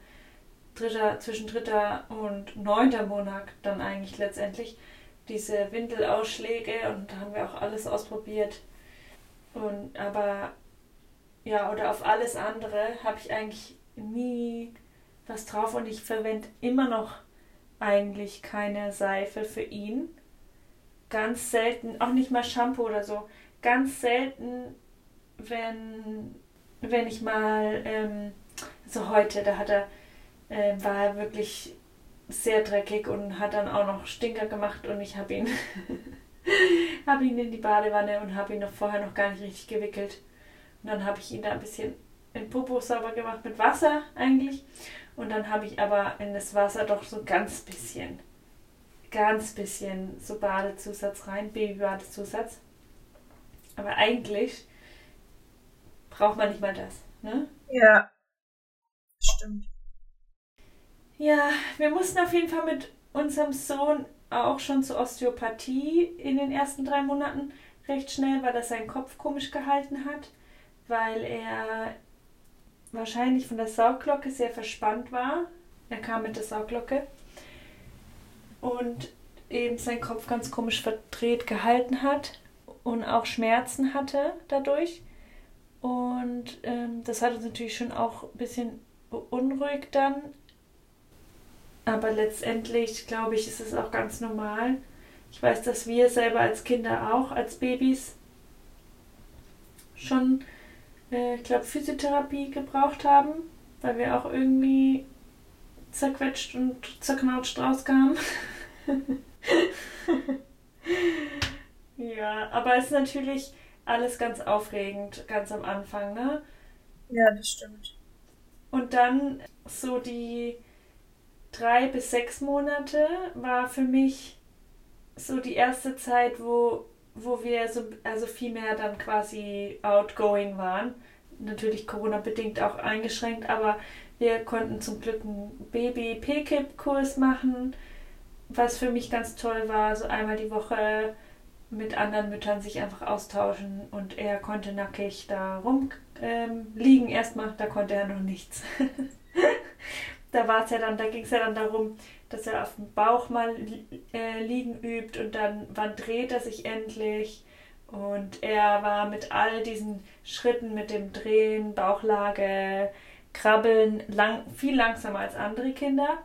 dritter, zwischen dritter und neunter Monat dann eigentlich letztendlich diese Windelausschläge und da haben wir auch alles ausprobiert. Und aber ja, oder auf alles andere habe ich eigentlich nie was drauf und ich verwende immer noch eigentlich keine Seife für ihn. Ganz selten, auch nicht mal Shampoo oder so. Ganz selten, wenn, wenn ich mal, ähm, so heute, da hat er, äh, war er wirklich sehr dreckig und hat dann auch noch Stinker gemacht und ich habe ihn habe ihn in die Badewanne und habe ihn noch vorher noch gar nicht richtig gewickelt. Und dann habe ich ihn da ein bisschen in Popo sauber gemacht mit Wasser eigentlich. Und dann habe ich aber in das Wasser doch so ganz bisschen ganz bisschen so Badezusatz rein, Babybadezusatz. Aber eigentlich braucht man nicht mal das, ne? Ja. Stimmt. Ja, wir mussten auf jeden Fall mit unserem Sohn auch schon zur Osteopathie in den ersten drei Monaten recht schnell, weil er seinen Kopf komisch gehalten hat, weil er wahrscheinlich von der Sauglocke sehr verspannt war. Er kam mit der Sauglocke und eben seinen Kopf ganz komisch verdreht gehalten hat und auch Schmerzen hatte dadurch. Und ähm, das hat uns natürlich schon auch ein bisschen beunruhigt dann. Aber letztendlich, glaube ich, ist es auch ganz normal. Ich weiß, dass wir selber als Kinder auch, als Babys, schon, äh, ich glaube, Physiotherapie gebraucht haben, weil wir auch irgendwie zerquetscht und zerknautscht rauskamen. ja, aber es ist natürlich alles ganz aufregend, ganz am Anfang, ne? Ja, das stimmt. Und dann so die drei bis sechs Monate war für mich so die erste Zeit, wo, wo wir so also viel mehr dann quasi outgoing waren. Natürlich Corona-bedingt auch eingeschränkt, aber wir konnten zum Glück einen Baby-PKIP-Kurs machen, was für mich ganz toll war. So einmal die Woche mit anderen Müttern sich einfach austauschen und er konnte nackig da rumliegen ähm, erstmal, da konnte er noch nichts. da war es ja dann, da ging es ja dann darum, dass er auf dem Bauch mal äh, liegen übt und dann wann dreht er sich endlich und er war mit all diesen Schritten mit dem Drehen, Bauchlage, Krabbeln lang, viel langsamer als andere Kinder.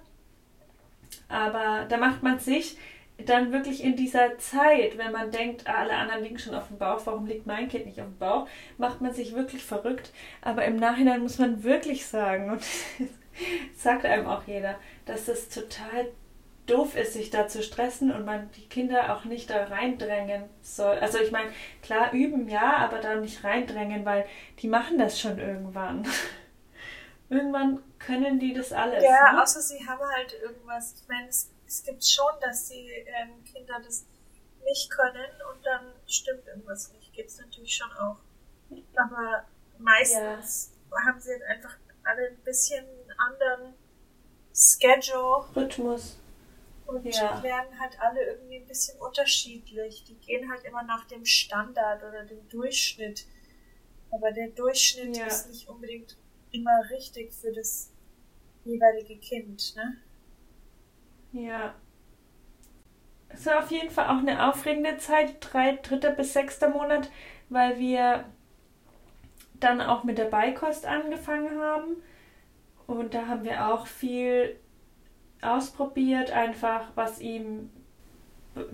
Aber da macht man sich dann wirklich in dieser Zeit, wenn man denkt, ah, alle anderen liegen schon auf dem Bauch, warum liegt mein Kind nicht auf dem Bauch, macht man sich wirklich verrückt. Aber im Nachhinein muss man wirklich sagen, und sagt einem auch jeder, dass das total doof ist, sich da zu stressen und man die Kinder auch nicht da reindrängen soll. Also ich meine, klar üben ja, aber da nicht reindrängen, weil die machen das schon irgendwann. irgendwann können die das alles. Ja, ne? außer sie haben halt irgendwas. Ich meine, es, es gibt schon, dass die ähm, Kinder das nicht können und dann stimmt irgendwas nicht. Gibt es natürlich schon auch. Aber meistens ja. haben sie halt einfach alle ein bisschen anderen Schedule. Rhythmus. Und ja. werden halt alle irgendwie ein bisschen unterschiedlich. Die gehen halt immer nach dem Standard oder dem Durchschnitt. Aber der Durchschnitt ja. ist nicht unbedingt immer richtig für das jeweilige Kind, ne? Ja. Es war auf jeden Fall auch eine aufregende Zeit, drei, dritter bis sechster Monat, weil wir dann auch mit der Beikost angefangen haben. Und da haben wir auch viel ausprobiert, einfach was ihm,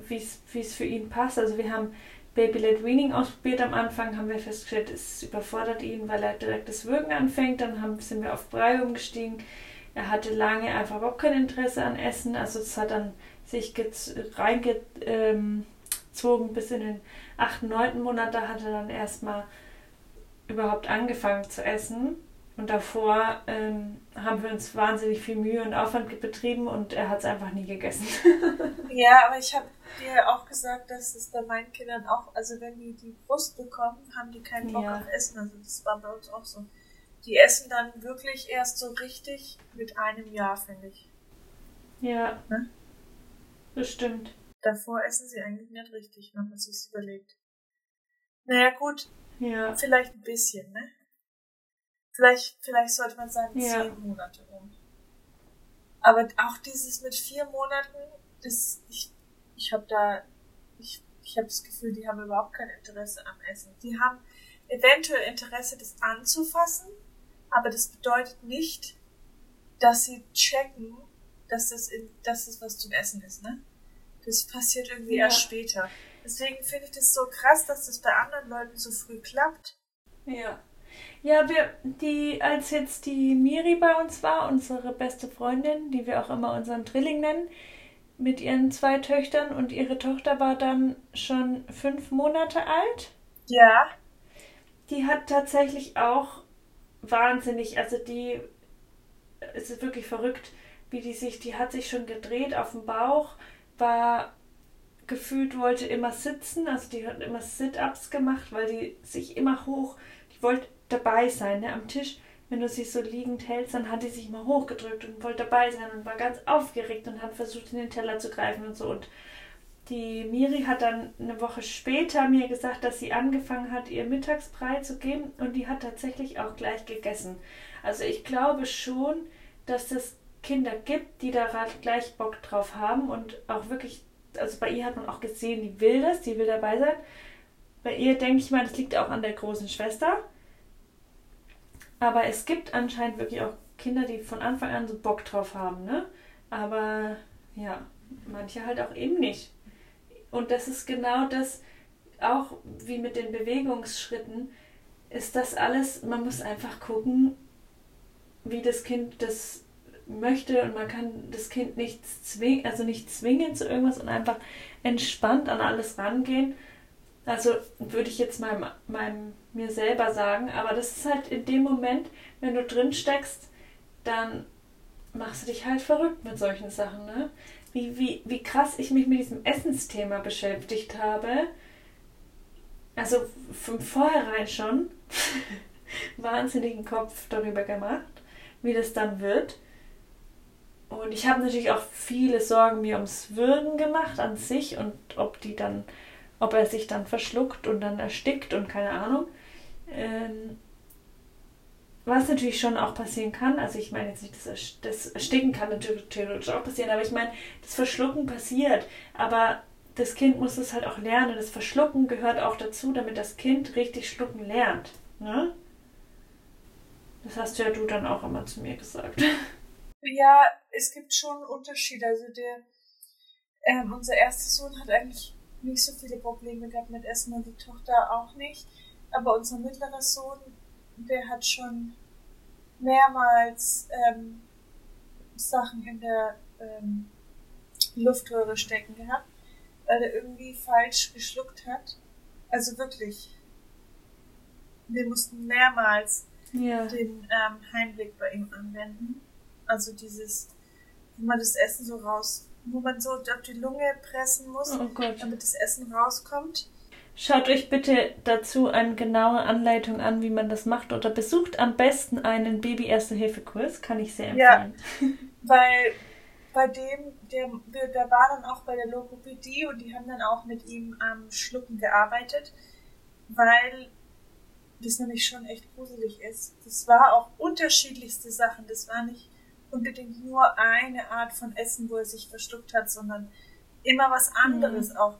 wie es für ihn passt. Also wir haben Baby-led Weaning ausprobiert. Am Anfang haben wir festgestellt, es überfordert ihn, weil er direkt das Würgen anfängt. Dann haben, sind wir auf Brei umgestiegen. Er hatte lange einfach überhaupt kein Interesse an Essen. Also es hat dann sich reingezogen bis in den achten, neunten Monat. Da hat er dann erstmal überhaupt angefangen zu essen. Und davor ähm, haben wir uns wahnsinnig viel Mühe und Aufwand betrieben und er hat es einfach nie gegessen. ja, aber ich habe dir auch gesagt, dass es bei meinen Kindern auch, also wenn die die Brust bekommen, haben die keinen Bock ja. auf Essen. Also das war bei uns auch so. Die essen dann wirklich erst so richtig mit einem Jahr, finde ich. Ja. Ne? Bestimmt. Davor essen sie eigentlich nicht richtig, wenn man sich überlegt. Naja, gut. Ja. Vielleicht ein bisschen, ne? Vielleicht, vielleicht sollte man sagen, ja. zehn Monate um. Aber auch dieses mit vier Monaten, das, ich, ich habe da, ich, ich habe das Gefühl, die haben überhaupt kein Interesse am Essen. Die haben eventuell Interesse, das anzufassen, aber das bedeutet nicht, dass sie checken, dass das, in, dass das was zum Essen ist, ne? Das passiert irgendwie ja. erst später. Deswegen finde ich das so krass, dass das bei anderen Leuten so früh klappt. Ja. Ja, wir, die, als jetzt die Miri bei uns war, unsere beste Freundin, die wir auch immer unseren Drilling nennen, mit ihren zwei Töchtern und ihre Tochter war dann schon fünf Monate alt. Ja. Die hat tatsächlich auch wahnsinnig, also die, es ist wirklich verrückt, wie die sich, die hat sich schon gedreht auf dem Bauch, war gefühlt, wollte immer sitzen, also die hat immer Sit-Ups gemacht, weil die sich immer hoch, die wollte dabei sein, ne, am Tisch. Wenn du sie so liegend hältst, dann hat die sich mal hochgedrückt und wollte dabei sein und war ganz aufgeregt und hat versucht, in den Teller zu greifen und so. Und die Miri hat dann eine Woche später mir gesagt, dass sie angefangen hat, ihr Mittagsbrei zu geben und die hat tatsächlich auch gleich gegessen. Also ich glaube schon, dass es Kinder gibt, die da gleich Bock drauf haben und auch wirklich, also bei ihr hat man auch gesehen, die will das, die will dabei sein. Bei ihr denke ich mal, das liegt auch an der großen Schwester. Aber es gibt anscheinend wirklich auch Kinder, die von Anfang an so Bock drauf haben, ne? Aber ja, manche halt auch eben nicht. Und das ist genau das, auch wie mit den Bewegungsschritten, ist das alles, man muss einfach gucken, wie das Kind das möchte und man kann das Kind nicht zwingen, also nicht zwingen zu irgendwas und einfach entspannt an alles rangehen. Also würde ich jetzt meinem, meinem mir selber sagen, aber das ist halt in dem Moment, wenn du drin steckst, dann machst du dich halt verrückt mit solchen Sachen, ne? Wie, wie, wie krass ich mich mit diesem Essensthema beschäftigt habe. Also von vornherein schon wahnsinnigen Kopf darüber gemacht, wie das dann wird. Und ich habe natürlich auch viele Sorgen mir ums Würgen gemacht an sich und ob die dann, ob er sich dann verschluckt und dann erstickt und keine Ahnung. Ähm, was natürlich schon auch passieren kann, also ich meine jetzt nicht, das, das Ersticken kann natürlich theoretisch auch passieren, aber ich meine, das Verschlucken passiert. Aber das Kind muss es halt auch lernen. Das Verschlucken gehört auch dazu, damit das Kind richtig schlucken lernt. Ne? Das hast du ja du dann auch immer zu mir gesagt. Ja, es gibt schon Unterschiede. Also der, ähm, unser erster Sohn hat eigentlich nicht so viele Probleme gehabt mit Essen und die Tochter auch nicht. Aber unser mittlerer Sohn, der hat schon mehrmals ähm, Sachen in der ähm, Luftröhre stecken gehabt, weil er irgendwie falsch geschluckt hat. Also wirklich. Wir mussten mehrmals ja. den ähm, Heimblick bei ihm anwenden. Also dieses, wo man das Essen so raus, wo man so auf die Lunge pressen muss, oh damit das Essen rauskommt. Schaut euch bitte dazu eine genaue Anleitung an, wie man das macht oder besucht am besten einen Baby-Erste-Hilfe-Kurs, kann ich sehr empfehlen. Ja, weil bei dem, der, der war dann auch bei der Logopädie und die haben dann auch mit ihm am Schlucken gearbeitet, weil das nämlich schon echt gruselig ist. Das war auch unterschiedlichste Sachen. Das war nicht unbedingt nur eine Art von Essen, wo er sich verschluckt hat, sondern immer was anderes mhm. auch.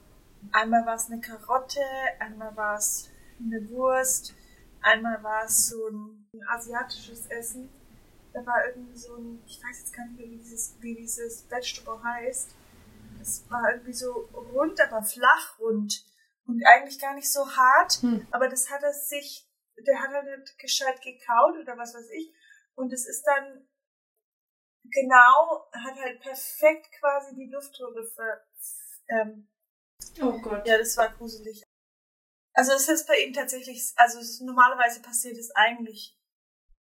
Einmal war es eine Karotte, einmal war es eine Wurst, einmal war es so ein, ein, asiatisches Essen. Da war irgendwie so ein, ich weiß jetzt gar nicht mehr, wie dieses, wie dieses Vegetable heißt. Es war irgendwie so rund, aber flach rund. Und eigentlich gar nicht so hart, hm. aber das hat er sich, der hat er nicht gescheit gekaut oder was weiß ich. Und es ist dann genau, hat halt perfekt quasi die Luftröhre ver, ähm, Oh Gott. Ja, das war gruselig. Also es ist bei ihm tatsächlich, also ist, normalerweise passiert es eigentlich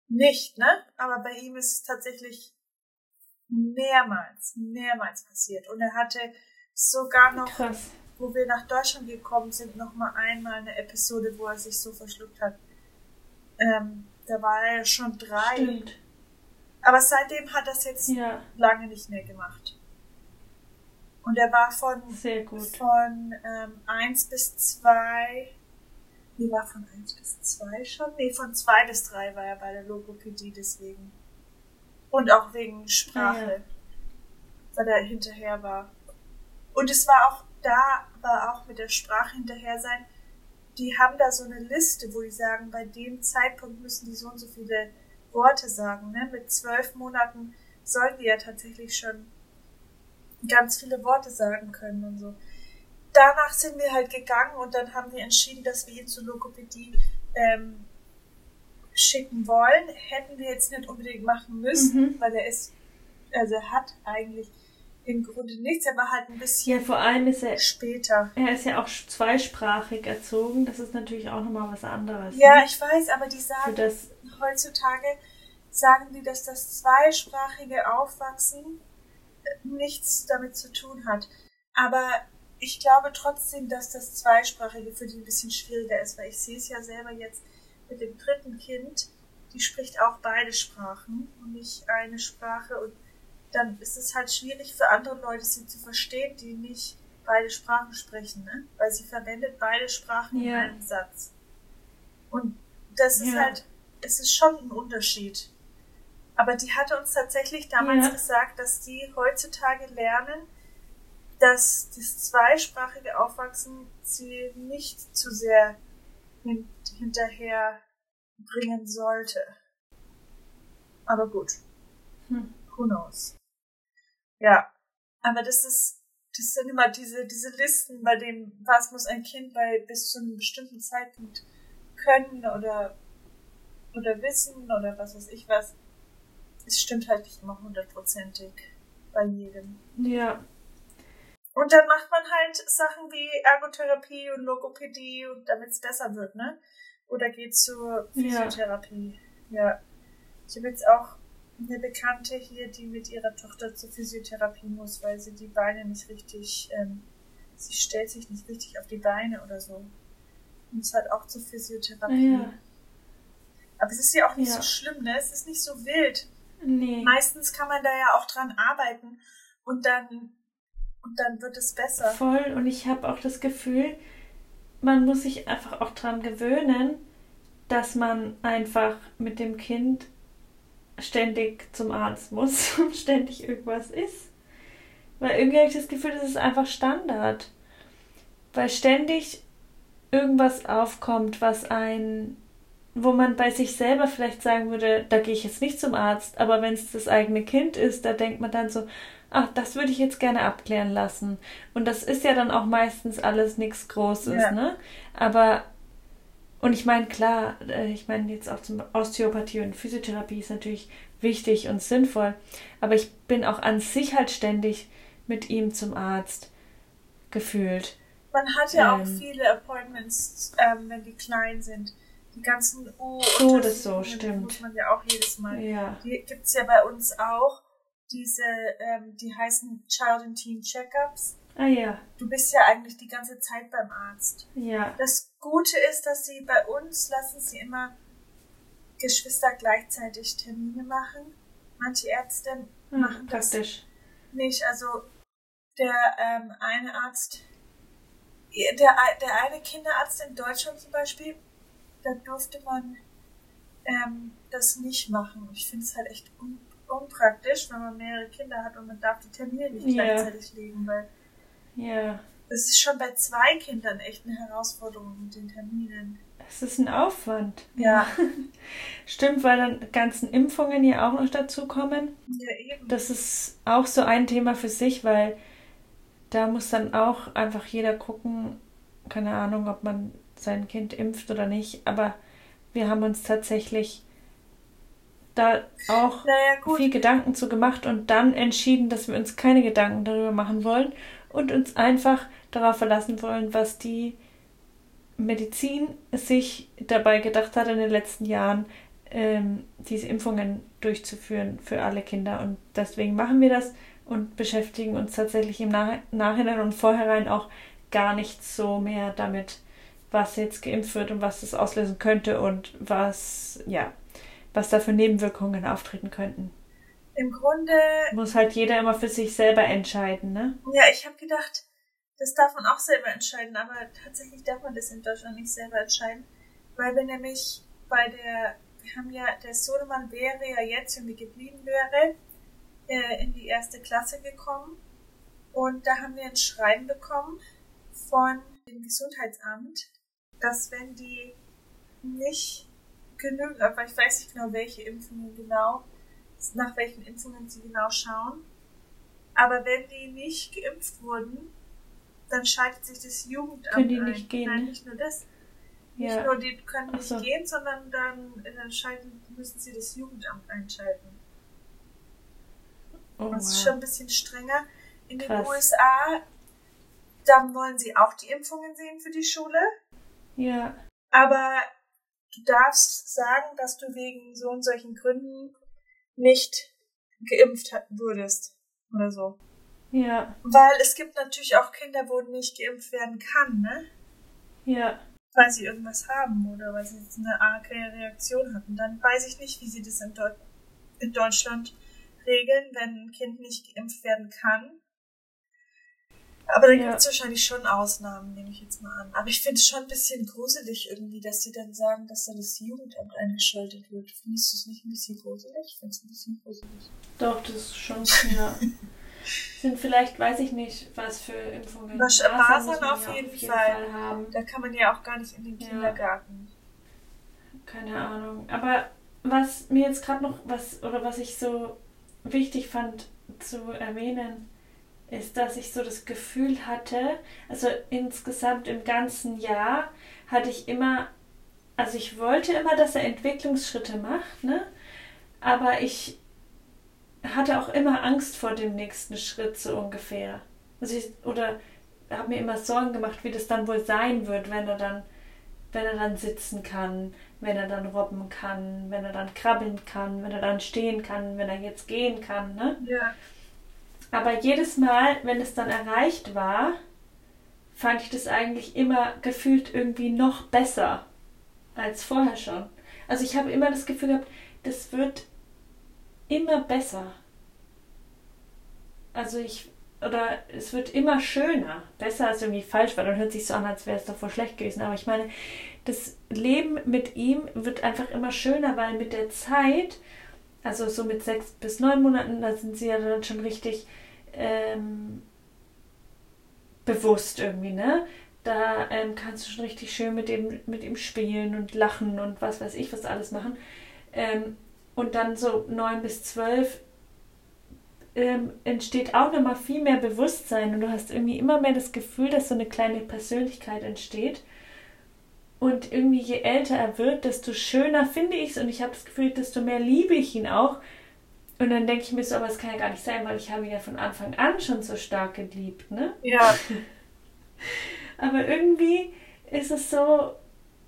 nicht, ne? Aber bei ihm ist es tatsächlich mehrmals, mehrmals passiert. Und er hatte sogar noch, Krass. wo wir nach Deutschland gekommen sind, noch mal einmal eine Episode, wo er sich so verschluckt hat. Ähm, da war er schon drei. Stimmt. Aber seitdem hat er es jetzt ja. lange nicht mehr gemacht. Und er war von, von ähm, 1 bis 2. Wie war von 1 bis 2 schon? Nee, von 2 bis 3 war er bei der Logopädie deswegen. Und auch wegen Sprache. Ja. Weil er hinterher war. Und es war auch, da war auch mit der Sprache hinterher sein. Die haben da so eine Liste, wo die sagen, bei dem Zeitpunkt müssen die so und so viele Worte sagen. Ne? Mit zwölf Monaten sollten die ja tatsächlich schon ganz viele Worte sagen können und so. Danach sind wir halt gegangen und dann haben wir entschieden, dass wir ihn zur Logopädie ähm, schicken wollen. Hätten wir jetzt nicht unbedingt machen müssen, mhm. weil er ist, also er hat eigentlich im Grunde nichts, er war halt ein bisschen ja, vor allem ist er, später. Er ist ja auch zweisprachig erzogen, das ist natürlich auch nochmal was anderes. Ja, ne? ich weiß, aber die sagen heutzutage, sagen die, dass das zweisprachige Aufwachsen nichts damit zu tun hat. Aber ich glaube trotzdem, dass das Zweisprachige für die ein bisschen schwieriger ist, weil ich sehe es ja selber jetzt mit dem dritten Kind, die spricht auch beide Sprachen und nicht eine Sprache und dann ist es halt schwierig für andere Leute, sie zu verstehen, die nicht beide Sprachen sprechen, ne? Weil sie verwendet beide Sprachen ja. in einem Satz. Und das ist ja. halt, es ist schon ein Unterschied. Aber die hatte uns tatsächlich damals ja. gesagt, dass die heutzutage lernen, dass das zweisprachige Aufwachsen sie nicht zu sehr hin hinterher bringen sollte. Aber gut. Hm. Who knows? Ja. Aber das ist, das sind immer diese, diese Listen, bei dem, was muss ein Kind bei bis zu einem bestimmten Zeitpunkt können oder, oder wissen oder was weiß ich was. Es stimmt halt nicht immer hundertprozentig bei jedem. Ja. Und dann macht man halt Sachen wie Ergotherapie und Logopädie damit es besser wird, ne? Oder geht zur Physiotherapie. Ja. ja. Ich habe jetzt auch eine Bekannte hier, die mit ihrer Tochter zur Physiotherapie muss, weil sie die Beine nicht richtig, ähm, sie stellt sich nicht richtig auf die Beine oder so. Und es halt auch zur Physiotherapie. Ja. Aber es ist ja auch nicht ja. so schlimm, ne? Es ist nicht so wild. Nee. Meistens kann man da ja auch dran arbeiten und dann und dann wird es besser. Voll und ich habe auch das Gefühl, man muss sich einfach auch dran gewöhnen, dass man einfach mit dem Kind ständig zum Arzt muss und ständig irgendwas ist. Weil irgendwie habe ich das Gefühl, das ist einfach Standard. Weil ständig irgendwas aufkommt, was ein, wo man bei sich selber vielleicht sagen würde, da gehe ich jetzt nicht zum Arzt, aber wenn es das eigene Kind ist, da denkt man dann so, ach, das würde ich jetzt gerne abklären lassen. Und das ist ja dann auch meistens alles nichts Großes, ja. ne? Aber und ich meine, klar, äh, ich meine jetzt auch zum Osteopathie und Physiotherapie ist natürlich wichtig und sinnvoll. Aber ich bin auch an sich halt ständig mit ihm zum Arzt gefühlt. Man hat ja ähm, auch viele Appointments, ähm, wenn die klein sind. Ganzen das so, stimmt. muss man ja auch jedes Mal. Ja. Die gibt's ja bei uns auch. Diese, ähm, die heißen Child and Teen Checkups. Ah ja. Du bist ja eigentlich die ganze Zeit beim Arzt. Ja. Das Gute ist, dass sie bei uns lassen sie immer Geschwister gleichzeitig Termine machen. Manche Ärzte hm, machen praktisch. das nicht. Also der ähm, eine Arzt, der, der eine Kinderarzt in Deutschland zum Beispiel, da durfte man ähm, das nicht machen. Ich finde es halt echt un unpraktisch, wenn man mehrere Kinder hat und man darf die Termine nicht yeah. gleichzeitig legen, weil ja. Es ist schon bei zwei Kindern echt eine Herausforderung mit den Terminen. Es ist ein Aufwand. Ja. Stimmt, weil dann ganzen Impfungen ja auch noch dazukommen. Ja, eben. Das ist auch so ein Thema für sich, weil da muss dann auch einfach jeder gucken, keine Ahnung, ob man sein Kind impft oder nicht, aber wir haben uns tatsächlich da auch naja, viel Gedanken zu gemacht und dann entschieden, dass wir uns keine Gedanken darüber machen wollen und uns einfach darauf verlassen wollen, was die Medizin sich dabei gedacht hat in den letzten Jahren, ähm, diese Impfungen durchzuführen für alle Kinder. Und deswegen machen wir das und beschäftigen uns tatsächlich im Nach Nachhinein und vorherein auch gar nicht so mehr damit, was jetzt geimpft wird und was das auslösen könnte und was, ja, was da für Nebenwirkungen auftreten könnten. Im Grunde. Muss halt jeder immer für sich selber entscheiden, ne? Ja, ich habe gedacht, das darf man auch selber entscheiden, aber tatsächlich darf man das in Deutschland nicht selber entscheiden, weil wir nämlich bei der, wir haben ja, der Sohnemann wäre ja jetzt, wenn wir geblieben wäre, äh, in die erste Klasse gekommen und da haben wir ein Schreiben bekommen von dem Gesundheitsamt, dass wenn die nicht genügend, aber ich weiß nicht genau, welche Impfungen genau, nach welchen Impfungen sie genau schauen, aber wenn die nicht geimpft wurden, dann schaltet sich das Jugendamt Können die nicht ein. gehen? Nein, nicht nur das. Ja. Nicht nur die können nicht so. gehen, sondern dann, dann schalten, müssen sie das Jugendamt einschalten. Oh, das ist schon ein bisschen strenger. In Krass. den USA, dann wollen sie auch die Impfungen sehen für die Schule. Ja. Aber du darfst sagen, dass du wegen so und solchen Gründen nicht geimpft wurdest. Oder so. Ja. Weil es gibt natürlich auch Kinder, wo nicht geimpft werden kann, ne? Ja. Weil sie irgendwas haben oder weil sie jetzt eine arge Reaktion hatten. Dann weiß ich nicht, wie sie das in, Deu in Deutschland regeln, wenn ein Kind nicht geimpft werden kann. Aber da Ja. gibt es wahrscheinlich schon Ausnahmen, nehme ich jetzt mal an. Aber ich finde es schon ein bisschen gruselig irgendwie, dass sie dann sagen, dass da das Jugendamt eingeschaltet wird. Findest du es nicht ein bisschen gruselig? Ich finde es ein bisschen gruselig. Doch, das ist schon, ja. Sind vielleicht, weiß ich nicht, was für Impfungen. Was- Masern Masern muss man auf ja jeden Fall. haben. Da kann man ja auch gar nicht in den Ja. Kindergarten. Keine Ahnung. Aber was mir jetzt gerade noch, was, oder was ich so wichtig fand zu erwähnen, ist, dass ich so das Gefühl hatte, also insgesamt im ganzen Jahr hatte ich immer, also ich wollte immer, dass er Entwicklungsschritte macht, ne? Aber ich hatte auch immer Angst vor dem nächsten Schritt, so ungefähr. Also ich, oder habe mir immer Sorgen gemacht, wie das dann wohl sein wird, wenn er dann, wenn er dann sitzen kann, wenn er dann robben kann, wenn er dann krabbeln kann, wenn er dann stehen kann, wenn er jetzt gehen kann, ne? Ja. Aber jedes Mal, wenn es dann erreicht war, fand ich das eigentlich immer gefühlt irgendwie noch besser als vorher schon. Also ich habe immer das Gefühl gehabt, das wird immer besser. Also ich, oder es wird immer schöner. Besser ist irgendwie falsch, weil dann hört sich so an, als wäre es davor schlecht gewesen. Aber ich meine, das Leben mit ihm wird einfach immer schöner, weil mit der Zeit, also so mit sechs bis neun Monaten, da sind sie ja dann schon richtig ähm, bewusst irgendwie, ne? Da ähm, kannst du schon richtig schön mit ihm, mit ihm spielen und lachen und was weiß ich, was alles machen. Ähm, und dann so neun bis zwölf ähm, entsteht auch nochmal viel mehr Bewusstsein und du hast irgendwie immer mehr das Gefühl, dass so eine kleine Persönlichkeit entsteht. Und irgendwie je älter er wird, desto schöner finde ich es und ich habe das Gefühl, desto mehr liebe ich ihn auch. Und dann denke ich mir so, aber es kann ja gar nicht sein, weil ich habe ihn ja von Anfang an schon so stark geliebt, ne? Ja. Aber irgendwie ist es so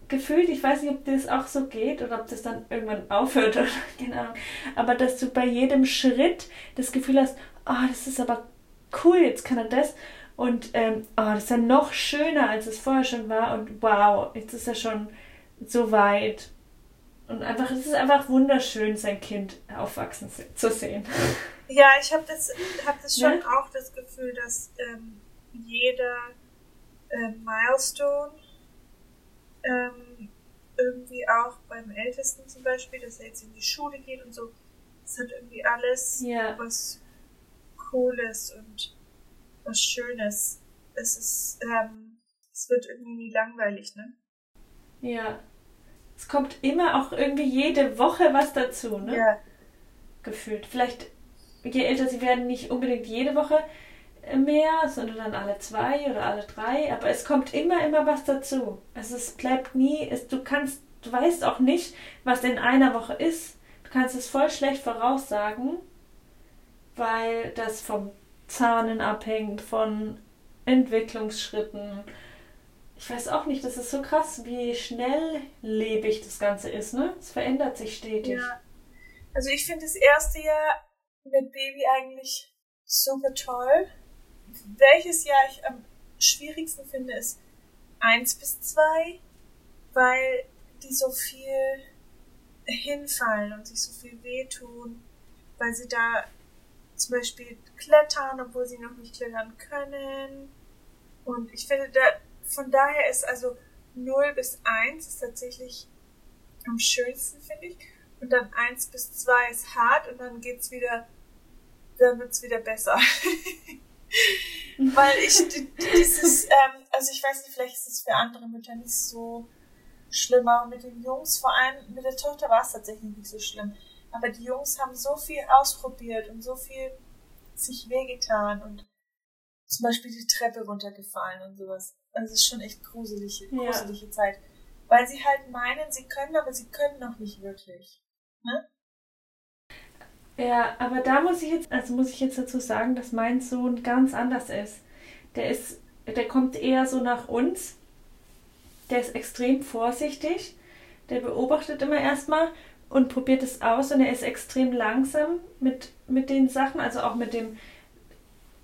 gefühlt, ich weiß nicht, ob das auch so geht oder ob das dann irgendwann aufhört oder keine Ahnung, aber dass du bei jedem Schritt das Gefühl hast, oh, das ist aber cool, jetzt kann er das und ähm, oh, das ist ja noch schöner, als es vorher schon war und wow, jetzt ist er schon so weit. Und einfach, es ist einfach wunderschön, sein Kind aufwachsen se- zu sehen. Ja, ich habe das, hab das schon Ne? auch das Gefühl, dass ähm, jeder äh, Milestone ähm, irgendwie auch beim Ältesten zum Beispiel, dass er jetzt in die Schule geht und so, das hat irgendwie alles Ja. was Cooles und was Schönes. Es ist, ähm, es wird irgendwie nie langweilig, ne? Ja. Es kommt immer auch irgendwie jede Woche was dazu, ne? Ja, gefühlt. Vielleicht, je älter sie werden, nicht unbedingt jede Woche mehr, sondern dann alle zwei oder alle drei. Aber es kommt immer, immer was dazu. Also es bleibt nie, es, du kannst, du weißt auch nicht, was in einer Woche ist. Du kannst es voll schlecht voraussagen, weil das vom Zahnen abhängt, von Entwicklungsschritten. Ich weiß auch nicht, das ist so krass, wie schnelllebig das Ganze ist, ne? Es verändert sich stetig. ja. Also ich finde das erste Jahr mit Baby eigentlich super toll. Welches Jahr ich am schwierigsten finde, ist eins bis zwei, weil die so viel hinfallen und sich so viel wehtun, weil sie da zum Beispiel klettern, obwohl sie noch nicht klettern können. Und ich finde, da, von daher ist also 0 bis 1 ist tatsächlich am schönsten, finde ich. Und dann 1 bis 2 ist hart und dann geht's wieder, dann wird's wieder besser. Weil ich die- dieses, ähm, also ich weiß nicht, vielleicht ist es für andere Mütter nicht so schlimm, aber mit den Jungs, vor allem mit der Tochter war es tatsächlich nicht so schlimm. Aber die Jungs haben so viel ausprobiert und so viel sich wehgetan und zum Beispiel die Treppe runtergefallen und sowas. Also es ist schon echt gruselige, Ja. gruselige Zeit. Weil sie halt meinen, sie können, aber sie können noch nicht wirklich. Ne? Ja, aber da muss ich jetzt, also muss ich jetzt dazu sagen, dass mein Sohn ganz anders ist. Der ist, der kommt eher so nach uns. Der ist extrem vorsichtig. Der beobachtet immer erstmal und probiert es aus und er ist extrem langsam mit, mit den Sachen, also auch mit dem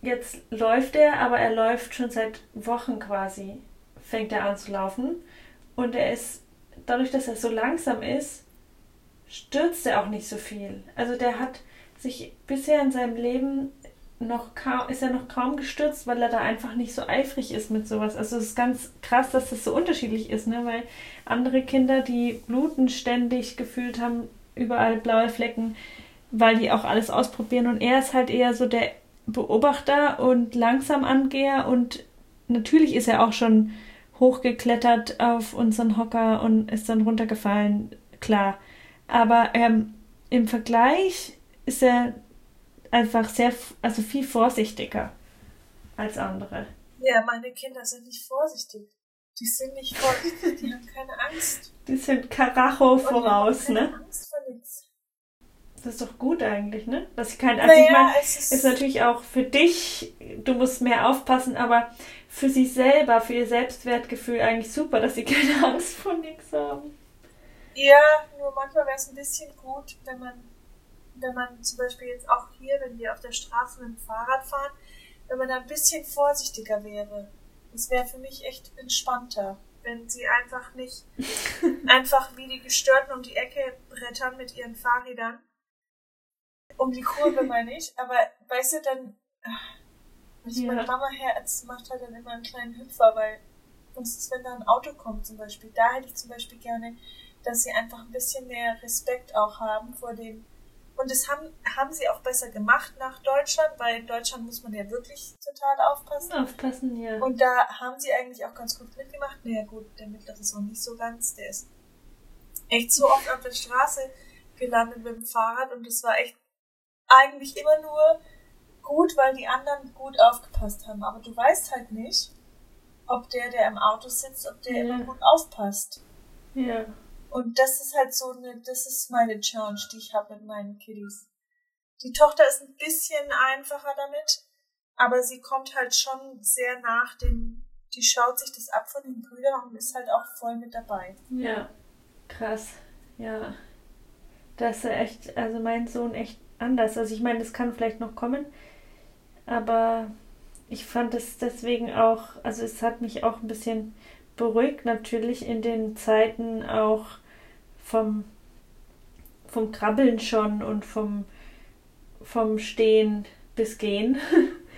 jetzt läuft er, aber er läuft schon seit Wochen quasi, fängt er an zu laufen. Und er ist, dadurch, dass er so langsam ist, stürzt er auch nicht so viel. Also der hat sich bisher in seinem Leben noch kaum, ist er noch kaum gestürzt, weil er da einfach nicht so eifrig ist mit sowas. Also es ist ganz krass, dass das so unterschiedlich ist, ne? Weil andere Kinder, die bluten ständig gefühlt haben, überall blaue Flecken, weil die auch alles ausprobieren. Und er ist halt eher so der Beobachter und langsam Angeher und natürlich ist er auch schon hochgeklettert auf unseren Hocker und ist dann runtergefallen, klar. Aber ähm, im Vergleich ist er einfach sehr, also viel vorsichtiger als andere. Ja, meine Kinder sind nicht vorsichtig. Die sind nicht vorsichtig, die haben keine Angst. Die sind Karacho voraus, keine ne? Angst vor nichts. Das ist doch gut eigentlich, ne? Dass ich kein, also Naja, ich meine, es ist- ist natürlich auch für dich, du musst mehr aufpassen, aber für sie selber, für ihr Selbstwertgefühl eigentlich super, dass sie keine Angst vor nichts haben. Ja, nur manchmal wäre es ein bisschen gut, wenn man, wenn man zum Beispiel jetzt auch hier, wenn wir auf der Straße mit dem Fahrrad fahren, wenn man da ein bisschen vorsichtiger wäre. Das wäre für mich echt entspannter, wenn sie einfach nicht einfach wie die Gestörten um die Ecke brettern mit ihren Fahrrädern. Um die Kurve meine ich, aber weißt du, dann, also Ja. meine Mama Herz macht halt dann immer einen kleinen Hüpfer, weil ist, wenn da ein Auto kommt zum Beispiel? Da hätte ich zum Beispiel gerne, dass sie einfach ein bisschen mehr Respekt auch haben vor den. Und das haben, haben sie auch besser gemacht nach Deutschland, weil in Deutschland muss man ja wirklich total aufpassen. Aufpassen, ja. Und da haben sie eigentlich auch ganz gut mitgemacht. Naja gut, der mittlere ist auch nicht so ganz, der ist echt so oft auf der Straße gelandet mit dem Fahrrad und das war echt eigentlich immer nur gut, weil die anderen gut aufgepasst haben. Aber du weißt halt nicht, ob der, der im Auto sitzt, ob der Ja. immer gut aufpasst. ja. Und das ist halt so eine, das ist meine Challenge, die ich habe mit meinen Kiddies. Die Tochter ist ein bisschen einfacher damit, aber sie kommt halt schon sehr nach den, die schaut sich das ab von den Brüdern und ist halt auch voll mit dabei. Ja, krass. Ja. Das ist echt, also mein Sohn echt anders. Also ich meine, das kann vielleicht noch kommen, aber ich fand es deswegen auch, also es hat mich auch ein bisschen beruhigt natürlich in den Zeiten auch vom, vom Krabbeln schon und vom, vom Stehen bis Gehen,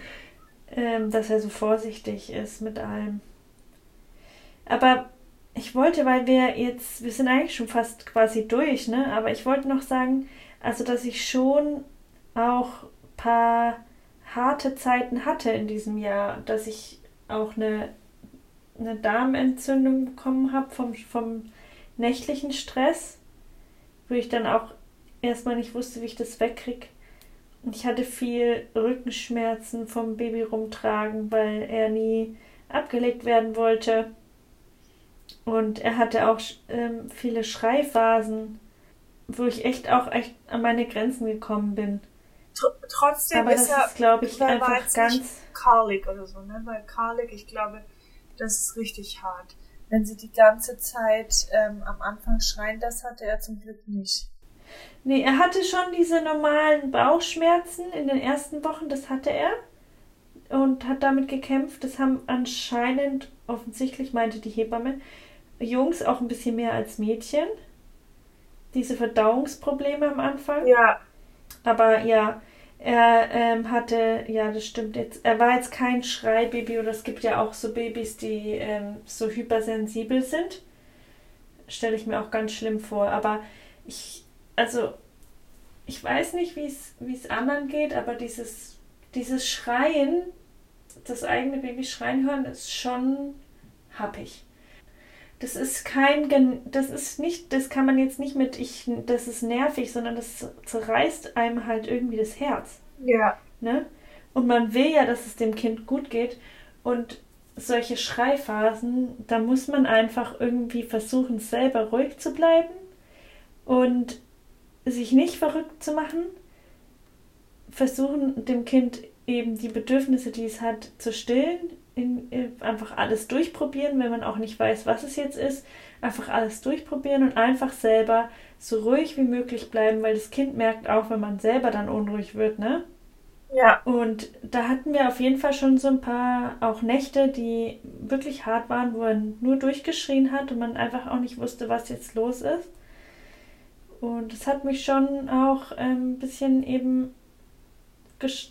ähm, dass er so vorsichtig ist mit allem. Aber ich wollte, weil wir jetzt, wir sind eigentlich schon fast quasi durch, ne? Aber ich wollte noch sagen, also dass ich schon auch ein paar harte Zeiten hatte in diesem Jahr, dass ich auch eine, eine Darmentzündung bekommen habe vom, vom nächtlichen Stress, wo ich dann auch erstmal nicht wusste, wie ich das wegkriege. Und ich hatte viel Rückenschmerzen vom Baby rumtragen, weil er nie abgelegt werden wollte. Und er hatte auch ähm, viele Schreiphasen, wo ich echt auch echt an meine Grenzen gekommen bin. Tr trotzdem Aber ist das er, ist, glaube ich, einfach ganz. Karlik oder so, ne? Weil Karlik, ich glaube, das ist richtig hart. Wenn sie die ganze Zeit ähm, am Anfang schreien, das hatte er zum Glück nicht. Nee, er hatte schon diese normalen Bauchschmerzen in den ersten Wochen, das hatte er. Und hat damit gekämpft. Das haben anscheinend, offensichtlich meinte die Hebamme, Jungs auch ein bisschen mehr als Mädchen. Diese Verdauungsprobleme am Anfang. Ja, Aber ja, er ähm, hatte, ja, das stimmt jetzt. Er war jetzt kein Schreibaby oder es gibt ja auch so Babys, die ähm, so hypersensibel sind. Stelle ich mir auch ganz schlimm vor. Aber ich, also, ich weiß nicht, wie es anderen geht, aber dieses, dieses Schreien, das eigene Baby schreien hören, ist schon happig. Das ist kein, Gen- das ist nicht, das kann man jetzt nicht mit, ich, das ist nervig, sondern das zerreißt einem halt irgendwie das Herz, ja. ne? Und man will ja, dass es dem Kind gut geht und solche Schreiphasen, da muss man einfach irgendwie versuchen, selber ruhig zu bleiben und sich nicht verrückt zu machen, versuchen dem Kind eben die Bedürfnisse, die es hat, zu stillen, in, in, einfach alles durchprobieren, wenn man auch nicht weiß, was es jetzt ist, einfach alles durchprobieren und einfach selber so ruhig wie möglich bleiben, weil das Kind merkt auch, wenn man selber dann unruhig wird, ne? Ja. Und da hatten wir auf jeden Fall schon so ein paar auch Nächte, die wirklich hart waren, wo er nur durchgeschrien hat und man einfach auch nicht wusste, was jetzt los ist. Und das hat mich schon auch ähm, ein bisschen eben,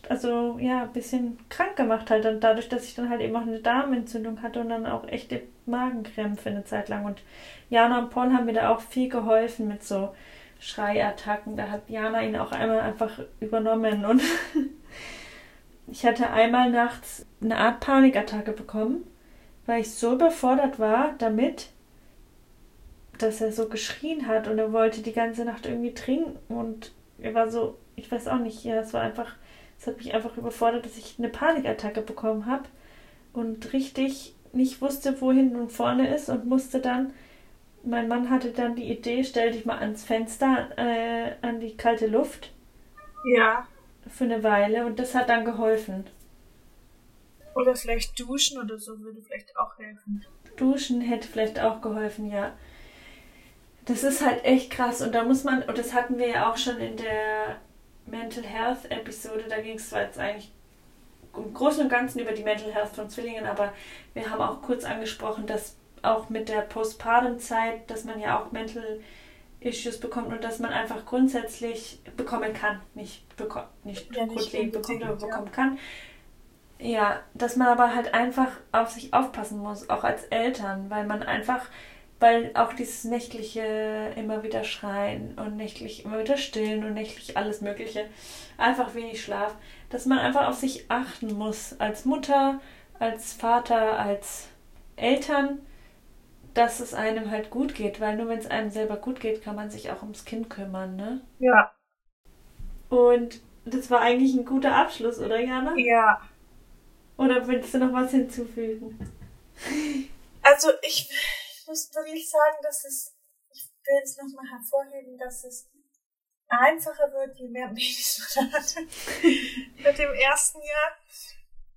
also ja, ein bisschen krank gemacht halt. Und dadurch, dass ich dann halt eben auch eine Darmentzündung hatte und dann auch echte Magenkrämpfe eine Zeit lang. Und Jana und Paul haben mir da auch viel geholfen mit so Schreiattacken. Da hat Jana ihn auch einmal einfach übernommen und ich hatte einmal nachts eine Art Panikattacke bekommen, weil ich so überfordert war damit, dass er so geschrien hat und er wollte die ganze Nacht irgendwie trinken und er war so, ich weiß auch nicht, ja, es war einfach, es hat mich einfach überfordert, dass ich eine Panikattacke bekommen habe und richtig nicht wusste, wo hinten und vorne ist und musste dann, mein Mann hatte dann die Idee, stell dich mal ans Fenster, äh, an die kalte Luft. Ja. Für eine Weile und das hat dann geholfen. Oder vielleicht duschen oder so würde vielleicht auch helfen. Duschen hätte vielleicht auch geholfen, ja. Das ist halt echt krass und da muss man, und das hatten wir ja auch schon in der Mental Health Episode, da ging es zwar jetzt eigentlich im Großen und Ganzen über die Mental Health von Zwillingen, aber wir haben auch kurz angesprochen, dass auch mit der Postpartum-Zeit, dass man ja auch Mental Issues bekommt und dass man einfach grundsätzlich bekommen kann, nicht, beko nicht ja, grundlegend bekommt, aber bekommen ja. kann. Ja, dass man aber halt einfach auf sich aufpassen muss, auch als Eltern, weil man einfach, weil auch dieses nächtliche immer wieder schreien und nächtlich immer wieder stillen und nächtlich alles Mögliche, einfach wenig Schlaf, dass man einfach auf sich achten muss, als Mutter, als Vater, als Eltern, dass es einem halt gut geht, weil nur wenn es einem selber gut geht, kann man sich auch ums Kind kümmern, ne? Ja. Und das war eigentlich ein guter Abschluss, oder Jana? Ja. Oder willst du noch was hinzufügen? Also ich, ich muss wirklich sagen, dass es, ich will es nochmal hervorheben, dass es einfacher wird, je mehr Babys man hat mit dem ersten Jahr.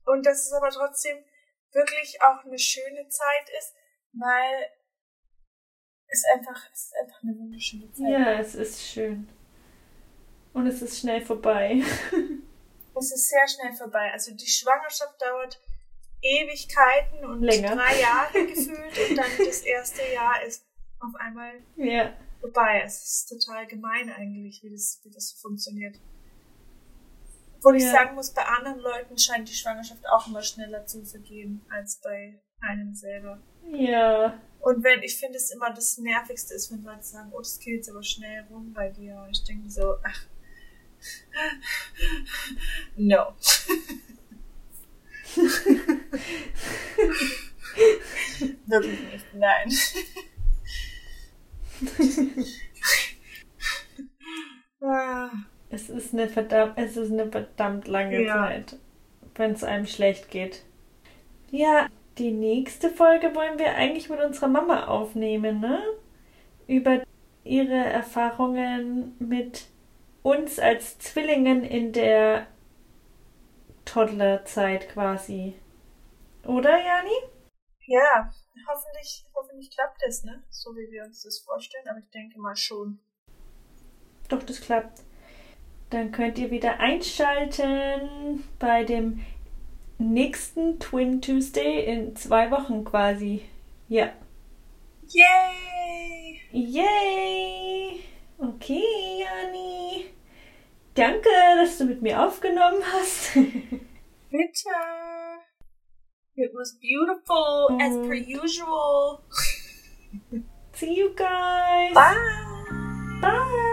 Und dass es aber trotzdem wirklich auch eine schöne Zeit ist, weil es einfach, es ist einfach eine wunderschöne Zeit. Ja, es ist schön. Und es ist schnell vorbei. es ist sehr schnell vorbei. Also die Schwangerschaft dauert Ewigkeiten und Länger. drei Jahre gefühlt und dann das erste Jahr ist auf einmal ja. vorbei. Es ist total gemein eigentlich, wie das, wie das funktioniert. Obwohl ja. ich sagen muss, bei anderen Leuten scheint die Schwangerschaft auch immer schneller zu vergehen als bei einem selber. Ja. Und wenn, ich finde es immer das Nervigste ist, wenn Leute sagen, oh, das geht jetzt aber schnell rum bei dir. Und ich denke so, ach. No. Wirklich nicht, nein. es ist eine verdammt, es ist eine verdammt lange ja. Zeit, wenn es einem schlecht geht. Ja, die nächste Folge wollen wir eigentlich mit unserer Mama aufnehmen, ne? Über ihre Erfahrungen mit uns als Zwillingen in der Toddlerzeit quasi. Oder, Jani? Ja, hoffentlich, hoffentlich klappt es, ne? So wie wir uns das vorstellen, aber ich denke mal schon. Doch, das klappt. Dann könnt ihr wieder einschalten bei dem nächsten Twin Tuesday in zwei Wochen quasi. Ja. Yay! Yay! Okay, Jani. Danke, dass du mit mir aufgenommen hast. Bitte. It was beautiful mm. as per mm. usual. See you guys. Bye. Bye.